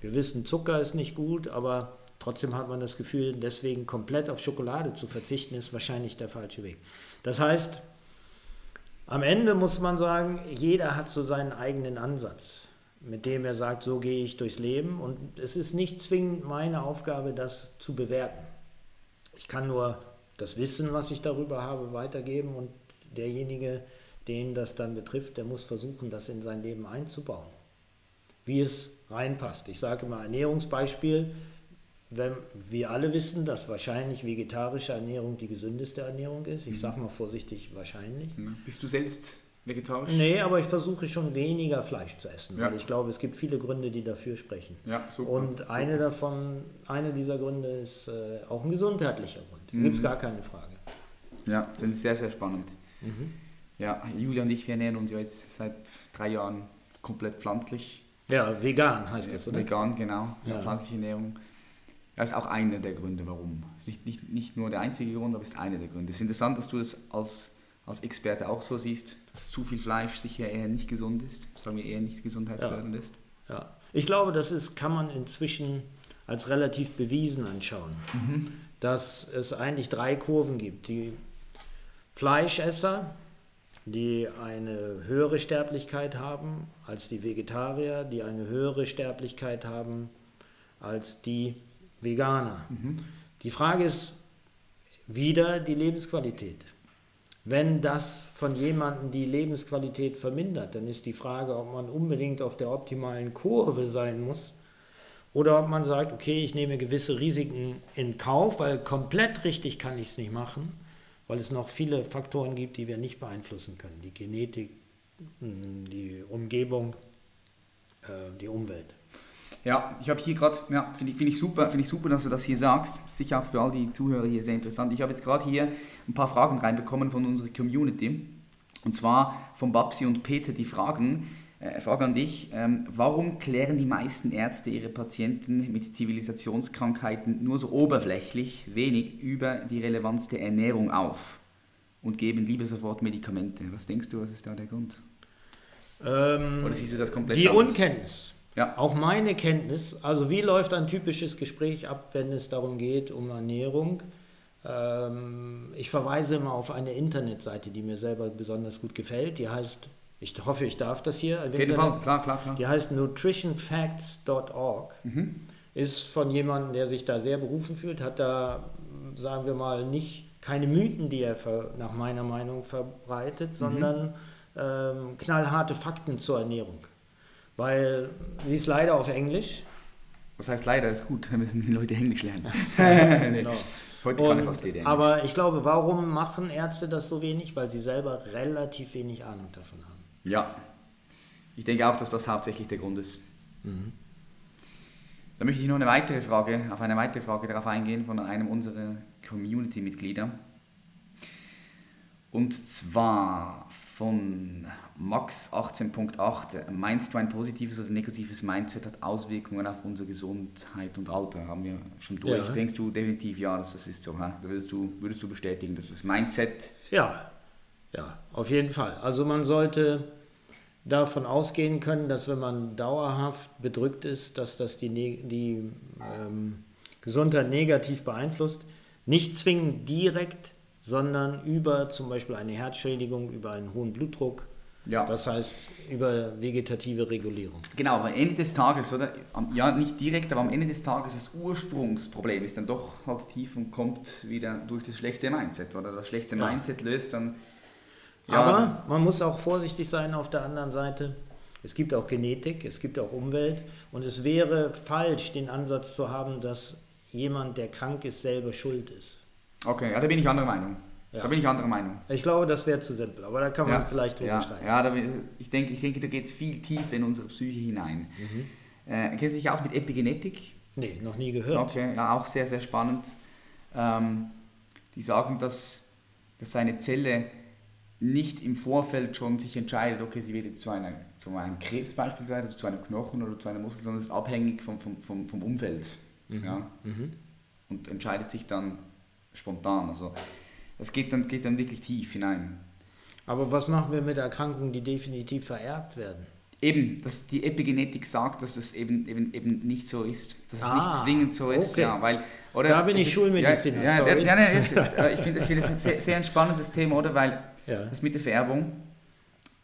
Wir wissen, Zucker ist nicht gut, aber trotzdem hat man das Gefühl, deswegen komplett auf Schokolade zu verzichten, ist wahrscheinlich der falsche Weg. Das heißt, am Ende muss man sagen, jeder hat so seinen eigenen Ansatz, mit dem er sagt, so gehe ich durchs Leben. Und es ist nicht zwingend meine Aufgabe, das zu bewerten. Ich kann nur das Wissen, was ich darüber habe, weitergeben und derjenige, den das dann betrifft, der muss versuchen, das in sein Leben einzubauen, wie es reinpasst. Ich sage immer Ernährungsbeispiel, wenn wir alle wissen, dass wahrscheinlich vegetarische Ernährung die gesündeste Ernährung ist. Ich sage mal vorsichtig wahrscheinlich. Bist du selbst vegetarisch? Nee, aber ich versuche schon weniger Fleisch zu essen, Ja. weil ich glaube, es gibt viele Gründe, die dafür sprechen. Ja, super. Und super. eine davon, eine dieser Gründe ist äh, auch ein gesundheitlicher Grund. Mhm. gibt es gar keine Frage. Ja, finde ich sehr, sehr spannend. Mhm. Ja, Julia und ich, wir ernähren uns ja jetzt seit drei Jahren komplett pflanzlich. Ja, vegan heißt das, oder? Vegan, genau. Ja. Pflanzliche Ernährung. Ja, ist auch einer der Gründe, warum. Ist nicht, nicht, nicht nur der einzige Grund, aber ist einer der Gründe. Es ist interessant, dass du das als, als Experte auch so siehst, dass zu viel Fleisch sicher eher nicht gesund ist, sagen wir eher nicht gesundheitsfördernd ist. Ja. Ich glaube, das ist, kann man inzwischen als relativ bewiesen anschauen, dass es eigentlich drei Kurven gibt. Die Fleischesser, die eine höhere Sterblichkeit haben als die Vegetarier, die eine höhere Sterblichkeit haben als die Veganer. Die Frage ist wieder die Lebensqualität. Wenn das von jemandem die Lebensqualität vermindert, dann ist die Frage, ob man unbedingt auf der optimalen Kurve sein muss oder ob man sagt, okay, ich nehme gewisse Risiken in Kauf, weil komplett richtig kann ich es nicht machen, weil es noch viele Faktoren gibt, die wir nicht beeinflussen können. Die Genetik, mh, die Umgebung, äh, die Umwelt. Ja, ich habe hier gerade, ja, finde ich, find ich, super, find ich super, dass du das hier sagst. Sicher auch für all die Zuhörer hier sehr interessant. Ich habe jetzt gerade hier ein paar Fragen reinbekommen von unserer Community. Und zwar von Babsi und Peter, die fragen, äh, Frage an dich, ähm, warum klären die meisten Ärzte ihre Patienten mit Zivilisationskrankheiten nur so oberflächlich wenig über die Relevanz der Ernährung auf und geben lieber sofort Medikamente? Was denkst du, was ist da der Grund? Ähm, Oder siehst du das komplett die anders? Unkenntnis. Ja. Auch meine Kenntnis, also wie läuft ein typisches Gespräch ab, wenn es darum geht, um Ernährung? Ähm, ich verweise immer auf eine Internetseite, die mir selber besonders gut gefällt. Die heißt, ich hoffe, ich darf das hier. Auf jeden Fall, klar, klar, klar. Die heißt nutritionfacts.org. Ist von jemandem, der sich da sehr berufen fühlt, hat da, sagen wir mal, nicht keine Mythen, die er ver, nach meiner Meinung verbreitet, sondern ähm, knallharte Fakten zur Ernährung. Weil sie ist leider auf Englisch. Das heißt leider, ist gut, wir müssen die Leute Englisch lernen. [laughs] nee. Genau. Heute kann ich jeder Englisch. aber ich glaube, warum machen Ärzte das so wenig? Weil sie selber relativ wenig Ahnung davon haben. Ja, ich denke auch, dass das hauptsächlich der Grund ist. Da möchte ich noch eine weitere Frage, auf eine weitere Frage darauf eingehen von einem unserer Community-Mitglieder. Und zwar von Max 18.8. Meinst du, ein positives oder negatives Mindset hat Auswirkungen auf unsere Gesundheit und Alter? Haben wir schon durch. Ja. Denkst du definitiv ja, dass das ist so? würdest du, würdest du bestätigen, dass das Mindset Ja, ja, auf jeden Fall. Also man sollte davon ausgehen können, dass wenn man dauerhaft bedrückt ist, dass das die, Ne- die ähm, Gesundheit negativ beeinflusst. Nicht zwingend direkt, sondern über zum Beispiel eine Herzschädigung, über einen hohen Blutdruck. Ja. Das heißt über vegetative Regulierung. Genau, aber am Ende des Tages, oder? Ja, nicht direkt, aber am Ende des Tages das Ursprungsproblem ist dann doch halt tief und kommt wieder durch das schlechte Mindset, oder? Das schlechte Ja. Mindset löst dann. Ja, Aber man muss auch vorsichtig sein auf der anderen Seite. Es gibt auch Genetik, es gibt auch Umwelt und es wäre falsch, den Ansatz zu haben, dass jemand, der krank ist, selber schuld ist. Okay, ja, da bin ich anderer Meinung. Ja. Da bin ich anderer Meinung. Ich glaube, das wäre zu simpel, aber da kann man ja, vielleicht drüber ja, steigen. ja, da, ich denke, ich denke, da geht es viel tiefer in unsere Psyche hinein. Mhm. Äh, kennst du dich auch mit Epigenetik? Nee, noch nie gehört. Okay, ja, auch sehr, sehr spannend. Ähm, die sagen, dass, dass seine Zelle nicht im Vorfeld schon sich entscheidet, okay, sie wird jetzt zu, einer, zu einem Krebs beispielsweise, also zu einem Knochen oder zu einer Muskel, sondern es ist abhängig vom, vom, vom, vom Umfeld. Ja? Mhm. Und entscheidet sich dann spontan. Also das geht dann, geht dann wirklich tief hinein. Aber was machen wir mit Erkrankungen, die definitiv vererbt werden? Eben, dass die Epigenetik sagt, dass das eben, eben, eben nicht so ist. Dass es Ah, nicht zwingend so ist. okay. Ja, weil, oder Da bin es ich Schulmediziner, Ja, ja, ja, ja, es ist, [laughs] äh, ich finde ich find das ein sehr, sehr ein spannendes Thema, oder? Weil das mit der Vererbung,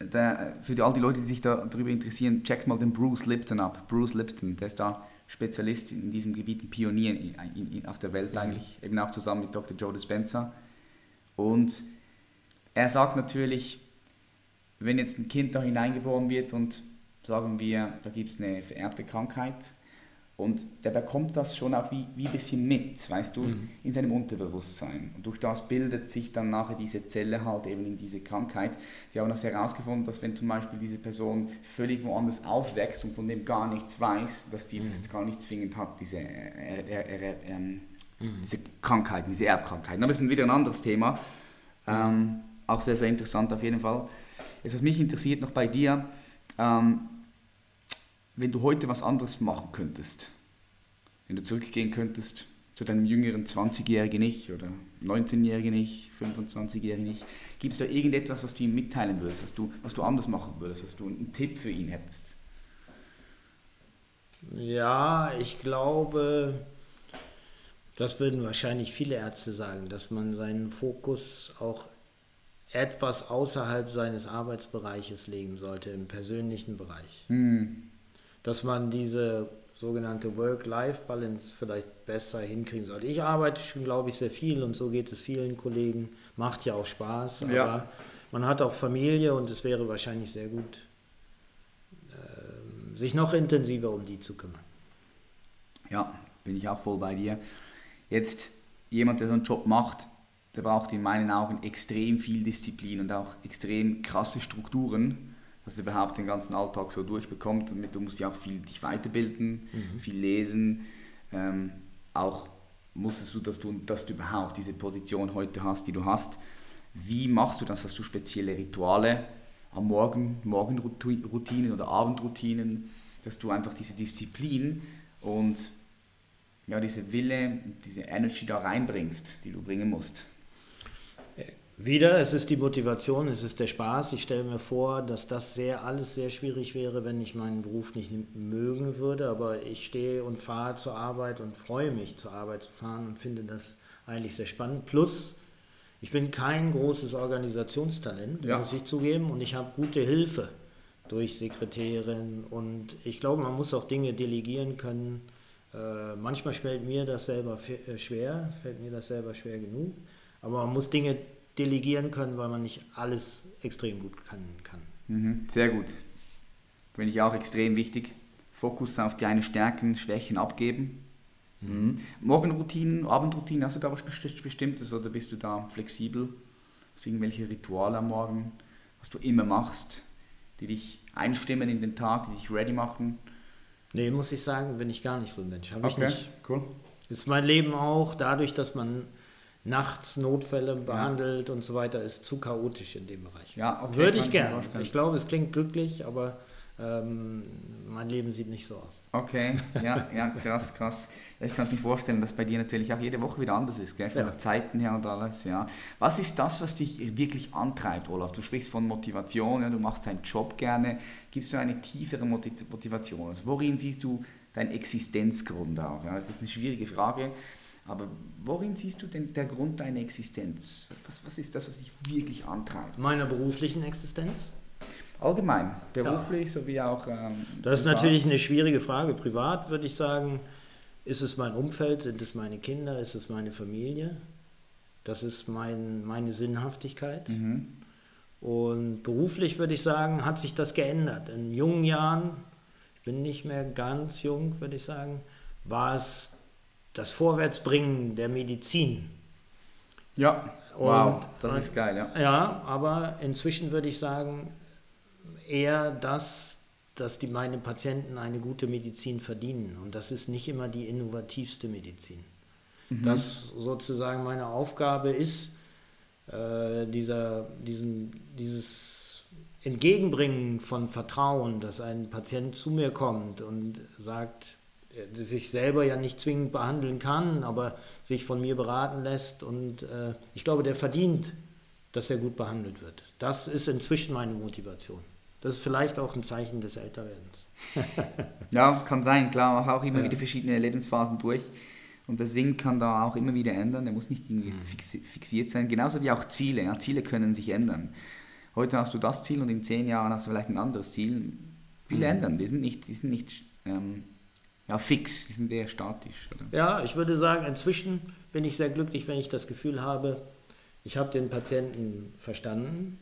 da, für die, all die Leute, die sich da, darüber interessieren, checkt mal den Bruce Lipton ab. Bruce Lipton, der ist da Spezialist in diesem Gebiet, ein Pionier in, in, in, auf der Welt eigentlich, eben auch zusammen mit Dr. Joe Dispenza. Und er sagt natürlich, wenn jetzt ein Kind da hineingeboren wird und sagen wir, da gibt es eine vererbte Krankheit und der bekommt das schon auch wie, wie ein bisschen mit, weißt du, in seinem Unterbewusstsein. Und durch das bildet sich dann nachher diese Zelle halt eben in diese Krankheit. Die haben das herausgefunden, dass wenn zum Beispiel diese Person völlig woanders aufwächst und von dem gar nichts weiß, dass die das gar nicht zwingend hat, diese, äh, äh, äh, ähm, diese Krankheiten, diese Erbkrankheiten. Aber das ist wieder ein anderes Thema. Ähm, auch sehr, sehr interessant auf jeden Fall. Jetzt, was mich interessiert noch bei dir, ähm, wenn du heute was anderes machen könntest, wenn du zurückgehen könntest zu deinem jüngeren 20-jährigen Ich oder 19-jährigen Ich, 25-jährigen Ich, gibt es da irgendetwas, was du ihm mitteilen würdest, was du, was du anders machen würdest, was du einen Tipp für ihn hättest? Ja, ich glaube, das würden wahrscheinlich viele Ärzte sagen, dass man seinen Fokus auch etwas außerhalb seines Arbeitsbereiches legen sollte, im persönlichen Bereich. Dass man diese sogenannte Work-Life-Balance vielleicht besser hinkriegen sollte. Ich arbeite schon, glaube ich, sehr viel und so geht es vielen Kollegen. Macht ja auch Spaß, aber Ja. man hat auch Familie und es wäre wahrscheinlich sehr gut, ähm, sich noch intensiver um die zu kümmern. Ja, bin ich auch voll bei dir. Jetzt, jemand, der so einen Job macht, der braucht in meinen Augen extrem viel Disziplin und auch extrem krasse Strukturen, dass er überhaupt den ganzen Alltag so durchbekommt. Und du musst ja auch viel dich weiterbilden, viel lesen. Ähm, auch musstest du, dass du, dass du überhaupt diese Position heute hast, die du hast. Wie machst du das? Hast du spezielle Rituale am Morgen, Morgenroutinen oder Abendroutinen, dass du einfach diese Disziplin und ja, diese Wille, diese Energy da reinbringst, die du bringen musst. Wieder, es ist die Motivation, es ist der Spaß. Ich stelle mir vor, dass das sehr alles sehr schwierig wäre, wenn ich meinen Beruf nicht mögen würde. Aber ich stehe und fahre zur Arbeit und freue mich, zur Arbeit zu fahren und finde das eigentlich sehr spannend. Plus, ich bin kein großes Organisationstalent, Ja. muss ich zugeben, und ich habe gute Hilfe durch Sekretärin. Und ich glaube, man muss auch Dinge delegieren können. Äh, manchmal fällt mir das selber äh, schwer, fällt mir das selber schwer genug. Aber man muss Dinge delegieren können, weil man nicht alles extrem gut können kann. Mhm, sehr gut. Finde ich auch extrem wichtig. Fokus auf deine Stärken, Schwächen abgeben. Mhm. Morgenroutinen, Abendroutinen, hast du da was besti- Bestimmtes oder bist du da flexibel? Hast du irgendwelche Rituale am Morgen, was du immer machst, die dich einstimmen in den Tag, die dich ready machen? Nee, muss ich sagen, bin ich gar nicht so ein Mensch. Habe ich nicht. cool. Ist mein Leben auch dadurch, dass man nachts Notfälle behandelt und so weiter, ist zu chaotisch in dem Bereich. Ja, okay, Würde ich gerne. Ich glaube, es klingt glücklich, aber ähm, mein Leben sieht nicht so aus. Okay, ja, ja, krass, krass. Ja, Ich kann mir vorstellen, dass bei dir natürlich auch jede Woche wieder anders ist, gell? von Ja. den Zeiten her und alles, ja. Was ist das, was dich wirklich antreibt, Olaf? Du sprichst von Motivation, ja, du machst deinen Job gerne. Gibst du eine tiefere Motiv- Motivation? Also worin siehst du deinen Existenzgrund auch? Ja? Das ist eine schwierige Frage, aber worin siehst du denn der Grund deiner Existenz? Was, was ist das, was dich wirklich antreibt? Meiner beruflichen Existenz? Allgemein, beruflich sowie auch. Ähm, Das ist privat? natürlich eine schwierige Frage. Privat würde ich sagen, ist es mein Umfeld, sind es meine Kinder, ist es meine Familie? Das ist mein, meine Sinnhaftigkeit. Mhm. Und beruflich würde ich sagen, hat sich das geändert. In jungen Jahren, ich bin nicht mehr ganz jung, würde ich sagen, war es das Vorwärtsbringen der Medizin. Ja, wow, Und- das ist geil, ja. Ja, aber inzwischen würde ich sagen, eher das, dass die, meine Patienten eine gute Medizin verdienen. Und das ist nicht immer die innovativste Medizin. Das sozusagen meine Aufgabe ist, äh, dieser, diesen, dieses Entgegenbringen von Vertrauen, dass ein Patient zu mir kommt und sagt, sich selber ja nicht zwingend behandeln kann, aber sich von mir beraten lässt. Und äh, ich glaube, der verdient, dass er gut behandelt wird. Das ist inzwischen meine Motivation. Das ist vielleicht auch ein Zeichen des Älterwerdens. [laughs] ja, kann sein, klar. Auch, auch immer ja. wieder verschiedene Lebensphasen durch. Und der Sinn kann da auch immer wieder ändern. Der muss nicht irgendwie mhm. fixiert sein. Genauso wie auch Ziele. Ja, Ziele können sich ändern. Heute hast du das Ziel und in zehn Jahren hast du vielleicht ein anderes Ziel. Viele mhm. ändern. Die sind nicht, die sind nicht ähm, ja, fix, die sind eher statisch. Oder? Ja, ich würde sagen, inzwischen bin ich sehr glücklich, wenn ich das Gefühl habe, ich habe den Patienten verstanden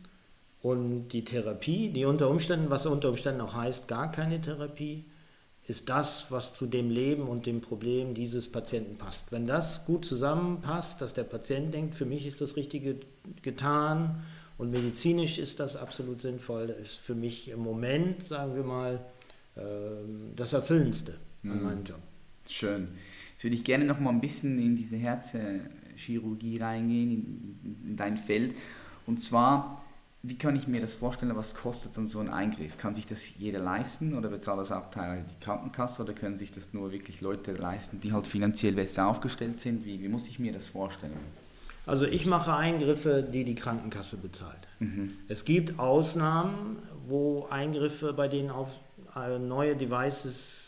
und die Therapie, die unter Umständen, was unter Umständen auch heißt, gar keine Therapie, ist das, was zu dem Leben und dem Problem dieses Patienten passt. Wenn das gut zusammenpasst, dass der Patient denkt, für mich ist das Richtige getan und medizinisch ist das absolut sinnvoll, ist für mich im Moment, sagen wir mal, ähm, das Erfüllendste an mhm. meinem Job. Schön. Jetzt würde ich gerne noch mal ein bisschen in diese Herzchirurgie reingehen, in, in dein Feld. Und zwar, wie kann ich mir das vorstellen, was kostet dann so ein Eingriff? Kann sich das jeder leisten oder bezahlt das auch teilweise die Krankenkasse oder können sich das nur wirklich Leute leisten, die halt finanziell besser aufgestellt sind? Wie, wie muss ich mir das vorstellen? Also ich mache Eingriffe, die die Krankenkasse bezahlt. Mhm. Es gibt Ausnahmen, wo Eingriffe, bei denen auf äh, neue Devices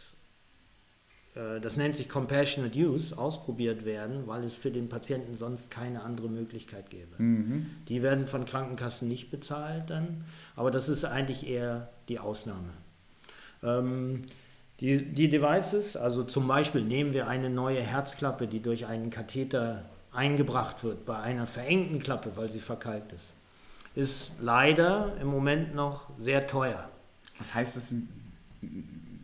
das nennt sich Compassionate Use, ausprobiert werden, weil es für den Patienten sonst keine andere Möglichkeit gäbe. Mhm. Die werden von Krankenkassen nicht bezahlt dann, aber das ist eigentlich eher die Ausnahme. Ähm, die, die Devices, also zum Beispiel nehmen wir eine neue Herzklappe, die durch einen Katheter eingebracht wird, bei einer verengten Klappe, weil sie verkalkt ist, ist leider im Moment noch sehr teuer. Was heißt das in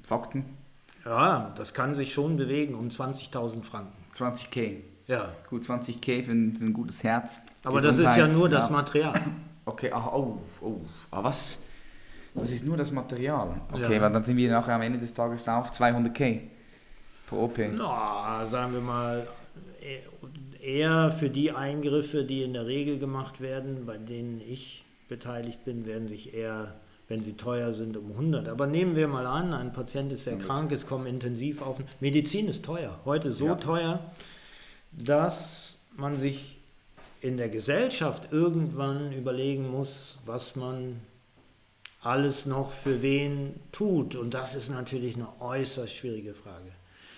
Fakten? Ja, das kann sich schon bewegen um 20.000 Franken. 20k? Ja. Gut, 20k für ein, für ein gutes Herz. Aber Gesundheit, das ist ja nur das Material. [laughs] Okay, ach, oh, oh, aber was? Das ist nur das Material. Okay, ja. weil dann sind wir nachher am Ende des Tages auf 200k pro OP. Na, sagen wir mal, eher für die Eingriffe, die in der Regel gemacht werden, bei denen ich beteiligt bin, werden sich eher wenn sie teuer sind, um 100. Aber nehmen wir mal an, ein Patient ist sehr ja, krank, es kommen intensiv auf. Medizin ist teuer. Heute so ja. teuer, dass man sich in der Gesellschaft irgendwann überlegen muss, was man alles noch für wen tut. Und das ist natürlich eine äußerst schwierige Frage.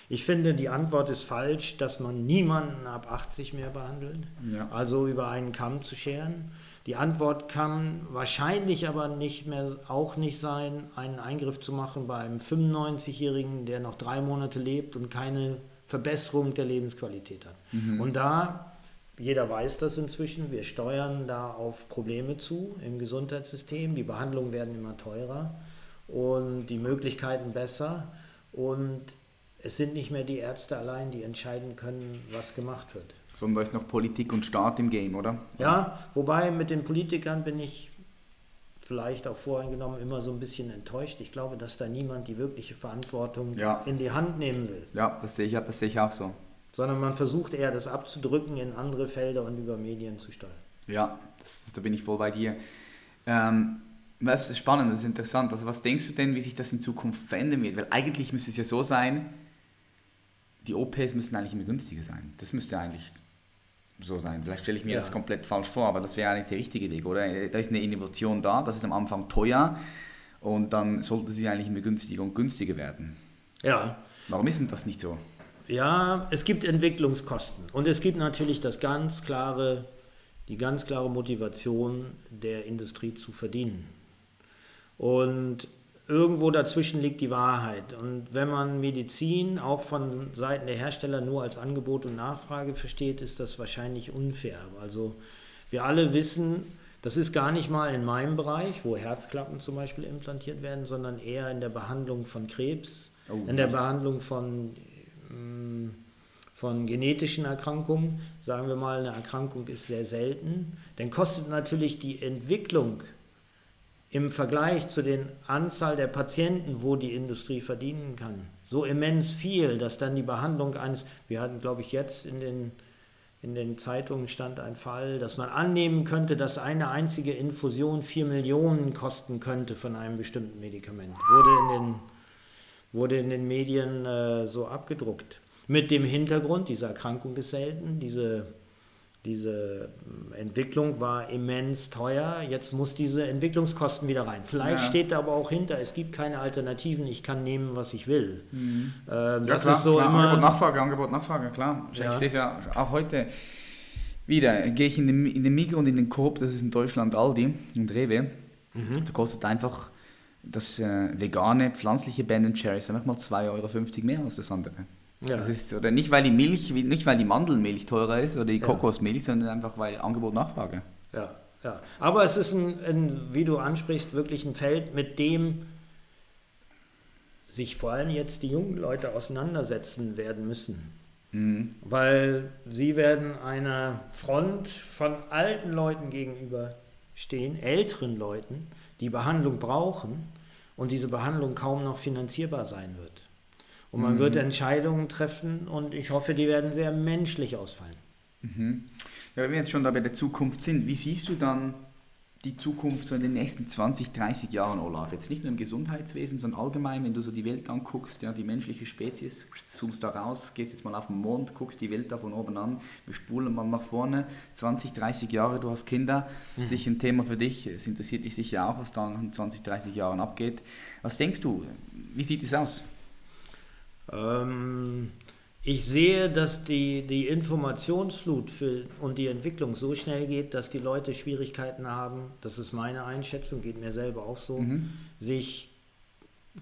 Ich finde, die Antwort ist falsch, dass man niemanden ab 80 mehr behandelt, ja. also über einen Kamm zu scheren. Die Antwort kann wahrscheinlich aber nicht mehr auch nicht sein, einen Eingriff zu machen bei einem 95-Jährigen, der noch drei Monate lebt und keine Verbesserung der Lebensqualität hat. Mhm. Und da, jeder weiß das inzwischen, wir steuern da auf Probleme zu im Gesundheitssystem. Die Behandlungen werden immer teurer und die Möglichkeiten besser. Und es sind nicht mehr die Ärzte allein, die entscheiden können, was gemacht wird. Sondern da ist noch Politik und Staat im Game, oder? Ja, wobei mit den Politikern bin ich vielleicht auch voreingenommen immer so ein bisschen enttäuscht. Ich glaube, dass da niemand die wirkliche Verantwortung ja. in die Hand nehmen will. Ja, das sehe ich, das sehe ich auch so. Sondern man versucht eher, das abzudrücken in andere Felder und über Medien zu steuern. Ja, das, da bin ich voll bei dir. Ähm, das ist spannend, das ist interessant. Also was denkst du denn, wie sich das in Zukunft verändern wird? Weil eigentlich müsste es ja so sein, die OPs müssen eigentlich immer günstiger sein. Das müsste eigentlich so sein. Vielleicht stelle ich mir ja. das komplett falsch vor, aber das wäre eigentlich der richtige Weg, oder? Da ist eine Innovation da, das ist am Anfang teuer und dann sollte sie eigentlich immer günstiger und günstiger werden. Ja. Warum ist denn das nicht so? Ja, es gibt Entwicklungskosten und es gibt natürlich das ganz klare, die ganz klare Motivation der Industrie zu verdienen. Und irgendwo dazwischen liegt die Wahrheit. Und wenn man Medizin auch von Seiten der Hersteller nur als Angebot und Nachfrage versteht, ist das wahrscheinlich unfair. Also wir alle wissen, das ist gar nicht mal in meinem Bereich, wo Herzklappen zum Beispiel implantiert werden, sondern eher in der Behandlung von Krebs, oh, in der Behandlung von, mm, von genetischen Erkrankungen. Sagen wir mal, eine Erkrankung ist sehr selten. Dann kostet natürlich die Entwicklung im Vergleich zu den Anzahl der Patienten, wo die Industrie verdienen kann, so immens viel, dass dann die Behandlung eines, wir hatten, glaube ich, jetzt in den, in den Zeitungen stand ein Fall, dass man annehmen könnte, dass eine einzige Infusion 4 Millionen kosten könnte von einem bestimmten Medikament. Wurde in den wurde in den Medien äh, so abgedruckt. Mit dem Hintergrund, diese Erkrankung ist selten, diese, diese ähm, Entwicklung war immens teuer, jetzt muss diese Entwicklungskosten wieder rein. Vielleicht Ja. steht da aber auch hinter, es gibt keine Alternativen, ich kann nehmen, was ich will. Ähm, Ja, das klar, ist so klar, immer... Angebot, Nachfrage, Angebot, Nachfrage, klar. Ja. Ich sehe es ja auch heute wieder. Gehe ich in den, in den Migros und in den Coop, das ist in Deutschland Aldi und Rewe. Mhm. Da kostet einfach das äh, vegane, pflanzliche Ben Cherries einfach mal 2,50 Euro mehr als das andere. Ja. Das ist, oder nicht, weil die Milch, nicht weil die Mandelmilch teurer ist oder die. Kokosmilch, sondern einfach weil Angebot, Nachfrage. Ja, ja. Aber es ist ein, ein, wie du ansprichst, wirklich ein Feld, mit dem sich vor allem jetzt die jungen Leute auseinandersetzen werden müssen. Mhm. Weil sie werden einer Front von alten Leuten gegenüberstehen, älteren Leuten, die Behandlung brauchen und diese Behandlung kaum noch finanzierbar sein wird. Und man wird Entscheidungen treffen und ich hoffe, die werden sehr menschlich ausfallen. Mhm. Ja, wenn wir jetzt schon da bei der Zukunft sind, wie siehst du dann die Zukunft so in den nächsten 20, 30 Jahren, Olaf? Jetzt nicht nur im Gesundheitswesen, sondern allgemein, wenn du so die Welt anguckst, ja, die menschliche Spezies, zoomst da raus, gehst jetzt mal auf den Mond, guckst die Welt da von oben an, wir spulen mal nach vorne, 20, 30 Jahre, du hast Kinder, sicher ein Thema für dich, es interessiert dich sicher auch, was da in 20, 30 Jahren abgeht. Was denkst du, wie sieht es aus? Ähm, ich sehe, dass die, die Informationsflut für, und die Entwicklung so schnell geht, dass die Leute Schwierigkeiten haben, das ist meine Einschätzung, geht mir selber auch so, sich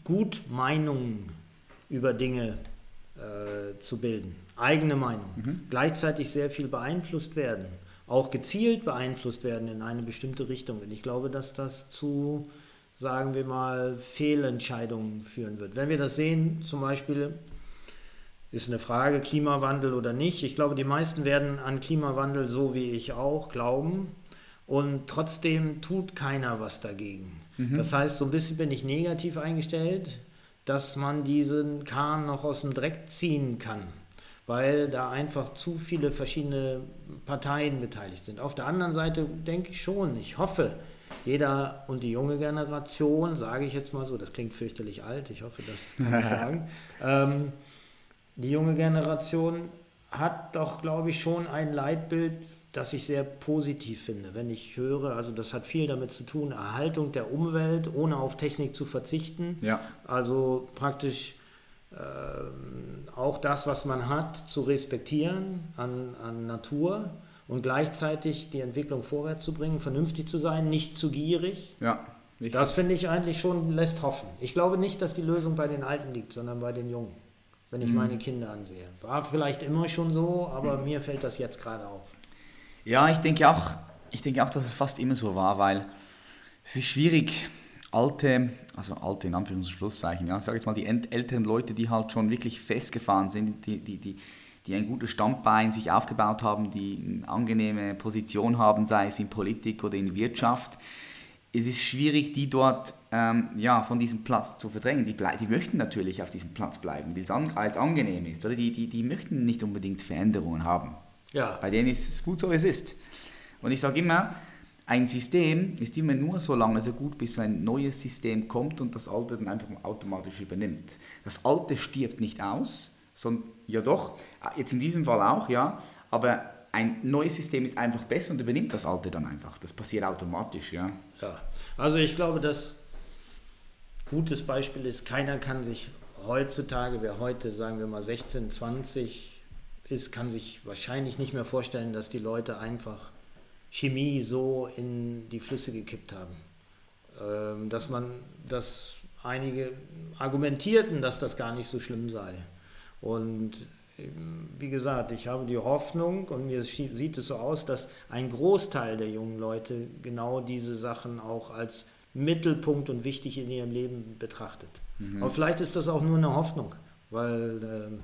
gut Meinungen über Dinge äh, zu bilden, eigene Meinung. Gleichzeitig sehr viel beeinflusst werden, auch gezielt beeinflusst werden in eine bestimmte Richtung. Und ich glaube, dass das zu, sagen wir mal, Fehlentscheidungen führen wird. Wenn wir das sehen, zum Beispiel, ist eine Frage, Klimawandel oder nicht. Ich glaube, die meisten werden an Klimawandel so wie ich auch glauben. Und trotzdem tut keiner was dagegen. Das heißt, so ein bisschen bin ich negativ eingestellt, dass man diesen Kahn noch aus dem Dreck ziehen kann, weil da einfach zu viele verschiedene Parteien beteiligt sind. Auf der anderen Seite denke ich schon, ich hoffe, jeder und die junge Generation, sage ich jetzt mal so, das klingt fürchterlich alt, ich hoffe, das kann ich [laughs] sagen, ähm, die junge Generation hat doch, glaube ich, schon ein Leitbild, das ich sehr positiv finde. Wenn ich höre, also das hat viel damit zu tun, Erhaltung der Umwelt, ohne auf Technik zu verzichten. Ja. Also praktisch ähm, auch das, was man hat, zu respektieren an, an Natur und gleichzeitig die Entwicklung vorwärts zu bringen, vernünftig zu sein, nicht zu gierig. Ja, richtig. Das finde ich eigentlich schon, lässt hoffen. Ich glaube nicht, dass die Lösung bei den Alten liegt, sondern bei den Jungen, wenn ich meine Kinder ansehe. War vielleicht immer schon so, aber mir fällt das jetzt gerade auf. Ja, ich denke auch, ich denke auch, dass es fast immer so war, weil es ist schwierig, alte, also alte in Anführungs- und Schlusszeichen, ja, ich sage jetzt mal die ält- älteren Leute, die halt schon wirklich festgefahren sind, die, die, die, die ein gutes Standbein sich aufgebaut haben, die eine angenehme Position haben, sei es in Politik oder in Wirtschaft. Es ist schwierig, die dort ähm, ja, von diesem Platz zu verdrängen. Die, die möchten natürlich auf diesem Platz bleiben, weil es an, als angenehm ist. Oder die, die, die möchten nicht unbedingt Veränderungen haben. Ja, Bei denen ist es gut so, wie es ist. Und ich sage immer, ein System ist immer nur so lange so gut, bis ein neues System kommt und das alte dann einfach automatisch übernimmt. Das alte stirbt nicht aus, sondern ja doch, jetzt in diesem Fall auch, ja, aber ein neues System ist einfach besser und übernimmt das alte dann einfach. Das passiert automatisch, ja. ja. Also ich glaube, das gutes Beispiel ist, keiner kann sich heutzutage, wer heute, sagen wir mal 16, 20 ist, kann sich wahrscheinlich nicht mehr vorstellen, dass die Leute einfach Chemie so in die Flüsse gekippt haben. Ähm, dass man, dass einige argumentierten, dass das gar nicht so schlimm sei. Und ähm, wie gesagt, ich habe die Hoffnung und mir sieht es so aus, dass ein Großteil der jungen Leute genau diese Sachen auch als Mittelpunkt und wichtig in ihrem Leben betrachtet. Aber vielleicht ist das auch nur eine Hoffnung, weil ähm,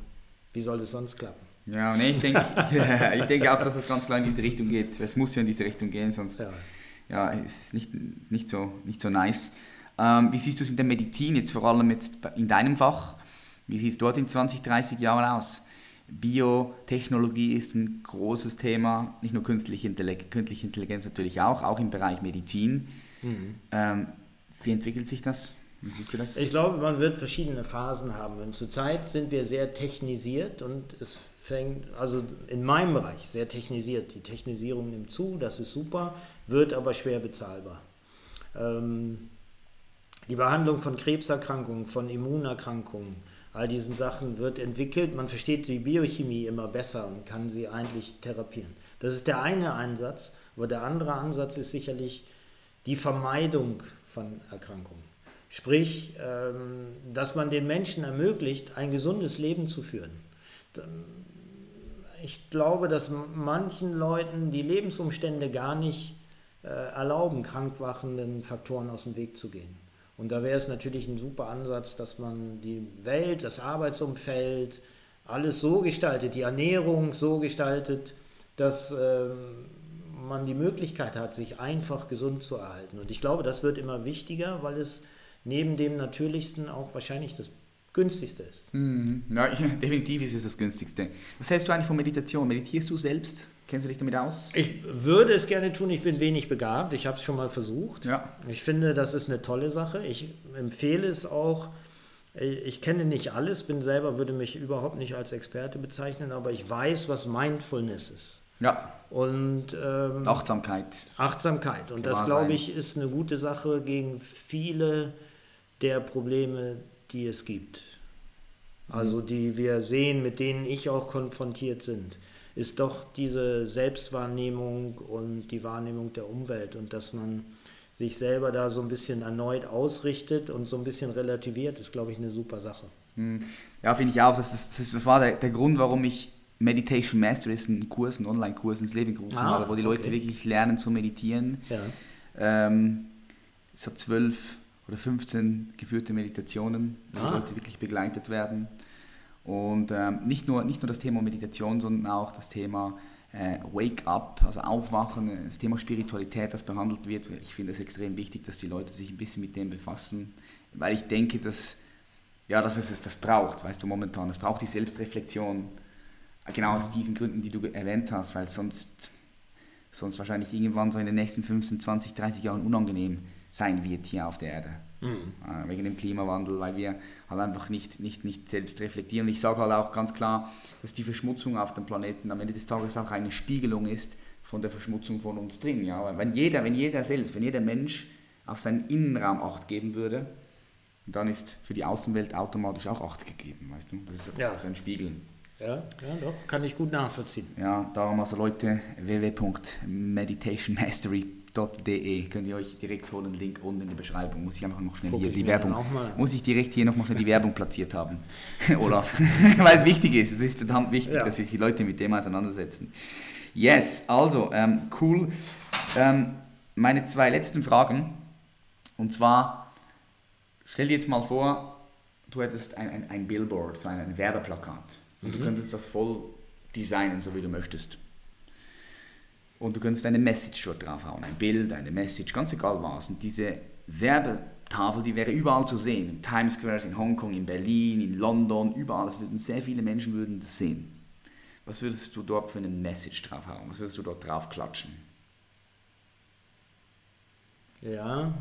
wie soll es sonst klappen? Ja, nee, ich denke, [laughs] [laughs] ich denke auch, dass es ganz klar in diese Richtung geht. Es muss ja in diese Richtung gehen, sonst Ja. ja, es ist nicht, nicht, so, nicht so nice. Ähm, wie siehst du es in der Medizin, jetzt vor allem jetzt in deinem Fach? Wie sieht es dort in 20, 30 Jahren aus? Biotechnologie ist ein großes Thema, nicht nur künstliche, Intelli- künstliche Intelligenz natürlich auch, auch im Bereich Medizin. Ähm, wie entwickelt sich das Wie siehst du das? Ich glaube, man wird verschiedene Phasen haben. Und zurzeit sind wir sehr technisiert und es fängt, also in meinem Bereich sehr technisiert. Die Technisierung nimmt zu, das ist super, wird aber schwer bezahlbar. Ähm, die Behandlung von Krebserkrankungen, von Immunerkrankungen, all diesen Sachen wird entwickelt. Man versteht die Biochemie immer besser und kann sie eigentlich therapieren. Das ist der eine Ansatz, aber der andere Ansatz ist sicherlich die Vermeidung von Erkrankungen. Sprich, ähm, dass man den Menschen ermöglicht, ein gesundes Leben zu führen. Ich glaube, dass manchen Leuten die Lebensumstände gar nicht äh, erlauben, krankwachenden Faktoren aus dem Weg zu gehen. Und da wäre es natürlich ein super Ansatz, dass man die Welt, das Arbeitsumfeld, alles so gestaltet, die Ernährung so gestaltet, dass ähm, man die Möglichkeit hat, sich einfach gesund zu erhalten. Und ich glaube, das wird immer wichtiger, weil es neben dem Natürlichsten auch wahrscheinlich das günstigste ist. Mhm. [laughs] Ja, definitiv ist es das günstigste. Was hältst du eigentlich von Meditation? Meditierst du selbst? Kennst du dich damit aus? Ich würde es gerne tun, ich bin wenig begabt, ich habe es schon mal versucht. Ja. Ich finde, das ist eine tolle Sache. Ich empfehle es auch. Ich kenne nicht alles, bin selber, würde mich überhaupt nicht als Experte bezeichnen, aber ich weiß, was Mindfulness ist. Ja. Und ähm, Achtsamkeit. Achtsamkeit. Und das, glaube ich, ist eine gute Sache gegen viele der Probleme, die es gibt. Also die wir sehen, mit denen ich auch konfrontiert sind ist doch diese Selbstwahrnehmung und die Wahrnehmung der Umwelt und dass man sich selber da so ein bisschen erneut ausrichtet und so ein bisschen relativiert, ist, glaube ich, eine super Sache. Hm. Ja, finde ich auch. Das, ist, das war der, der Grund, warum ich Meditation Masteries, einen Kurs, einen Online-Kurs ins Leben gerufen ah, habe, wo die Leute okay. wirklich lernen zu meditieren. Ja. Ähm, es hat zwölf oder 15 geführte Meditationen, wo ah. Leute wirklich begleitet werden. Und ähm, nicht, nur, nicht nur das Thema Meditation, sondern auch das Thema äh, Wake Up, also Aufwachen, das Thema Spiritualität, das behandelt wird. Ich finde es extrem wichtig, dass die Leute sich ein bisschen mit dem befassen, weil ich denke, dass, ja, dass es das braucht, weißt du, momentan. Es braucht die Selbstreflexion, genau aus diesen Gründen, die du erwähnt hast, weil sonst, sonst wahrscheinlich irgendwann so in den nächsten 15, 20, 30 Jahren unangenehm sein wird hier auf der Erde. Mhm. Äh, wegen dem Klimawandel, weil wir halt einfach nicht, nicht, nicht selbst reflektieren. Und ich sage halt auch ganz klar, dass die Verschmutzung auf dem Planeten am Ende des Tages auch eine Spiegelung ist von der Verschmutzung von uns drin. Ja? Wenn, jeder, wenn jeder selbst, wenn jeder Mensch auf seinen Innenraum Acht geben würde, dann ist für die Außenwelt automatisch auch Acht gegeben. Weißt du? Das ist ja. ein Spiegeln. Ja, ja, doch, kann ich gut nachvollziehen. Ja, darum also Leute, www.meditationmastery.com De könnt ihr euch direkt holen, Link unten in der Beschreibung. Muss ich einfach noch schnell Guck hier die Werbung, muss ich direkt hier noch mal schnell die Werbung platziert haben, Olaf, weil es wichtig ist. Es ist verdammt wichtig, ja. dass sich die Leute mit dem auseinandersetzen. Yes, also ähm, cool. Ähm, meine zwei letzten Fragen und zwar stell dir jetzt mal vor, du hättest ein, ein, ein Billboard, so ein, ein Werbeplakat und mhm. du könntest das voll designen, so wie du möchtest. Und du könntest eine Message dort draufhauen, ein Bild, eine Message, ganz egal was. Und diese Werbetafel, die wäre überall zu sehen. In Times Square, in Hongkong, in Berlin, in London, überall. Es würden sehr viele Menschen würden das sehen. Was würdest du dort für eine Message draufhauen? Was würdest du dort drauf klatschen? Ja,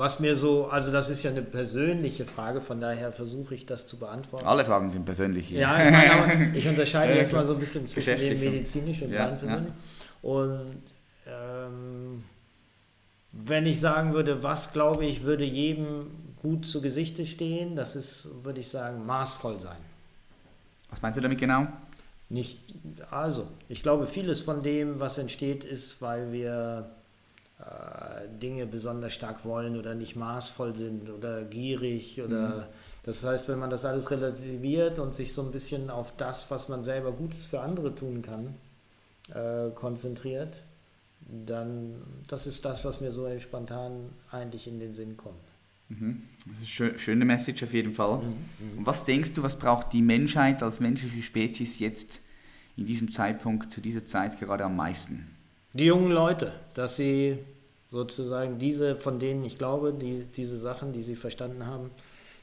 Was mir so, also das ist ja eine persönliche Frage, von daher versuche ich das zu beantworten. Alle Fragen sind persönlich hier. Ja, ich, meine, [laughs] ich unterscheide jetzt mal so ein bisschen zwischen dem medizinisch und ja, ja. Und ähm, wenn ich sagen würde, was glaube ich, würde jedem gut zu Gesichte stehen, das ist, würde ich sagen, maßvoll sein. Was meinst du damit genau? Nicht, also, ich glaube, vieles von dem, was entsteht, ist, weil wir Dinge besonders stark wollen oder nicht maßvoll sind oder gierig oder mhm. das heißt, wenn man das alles relativiert und sich so ein bisschen auf das, was man selber Gutes für andere tun kann, äh, konzentriert, dann das ist das, was mir so spontan eigentlich in den Sinn kommt. Mhm. Das ist eine schöne Message auf jeden Fall. Mhm. Und was denkst du, was braucht die Menschheit als menschliche Spezies jetzt in diesem Zeitpunkt, zu dieser Zeit gerade am meisten? Die jungen Leute, dass sie sozusagen diese, von denen ich glaube, die, diese Sachen, die sie verstanden haben,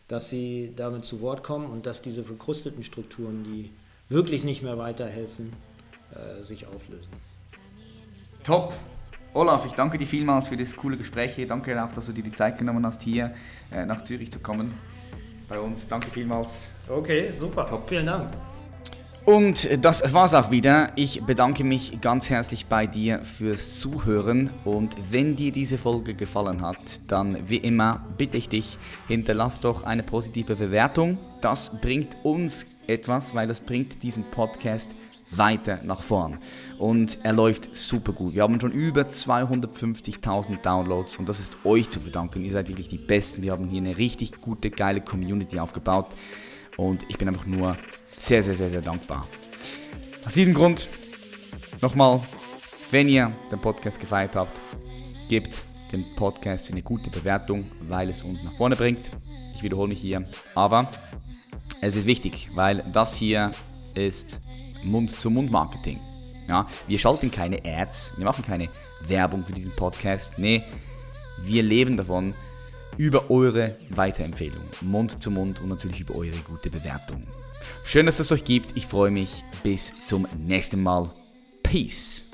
dass sie damit zu Wort kommen und dass diese verkrusteten Strukturen, die wirklich nicht mehr weiterhelfen, äh, sich auflösen. Top! Olaf, ich danke dir vielmals für das coole Gespräch hier. Danke auch, dass du dir die Zeit genommen hast, hier äh, nach Zürich zu kommen. Bei uns. Danke vielmals. Okay, super. Top. Vielen Dank. Und das war's auch wieder. Ich bedanke mich ganz herzlich bei dir fürs Zuhören und wenn dir diese Folge gefallen hat, dann wie immer bitte ich dich, hinterlass doch eine positive Bewertung. Das bringt uns etwas, weil das bringt diesen Podcast weiter nach vorn. Und er läuft super gut. Wir haben schon über 250.000 Downloads und das ist euch zu verdanken. Ihr seid wirklich die Besten. Wir haben hier eine richtig gute, geile Community aufgebaut. Und ich bin einfach nur sehr, sehr, sehr, sehr dankbar. Aus diesem Grund nochmal, wenn ihr den Podcast gefeiert habt, gebt dem Podcast eine gute Bewertung, weil es uns nach vorne bringt. Ich wiederhole mich hier, aber es ist wichtig, weil das hier ist Mund-zu-Mund-Marketing. Ja, wir schalten keine Ads, wir machen keine Werbung für diesen Podcast. Nee, wir leben davon, über eure Weiterempfehlung, Mund zu Mund und natürlich über eure gute Bewertung. Schön, dass es euch gibt. Ich freue mich. Bis zum nächsten Mal. Peace.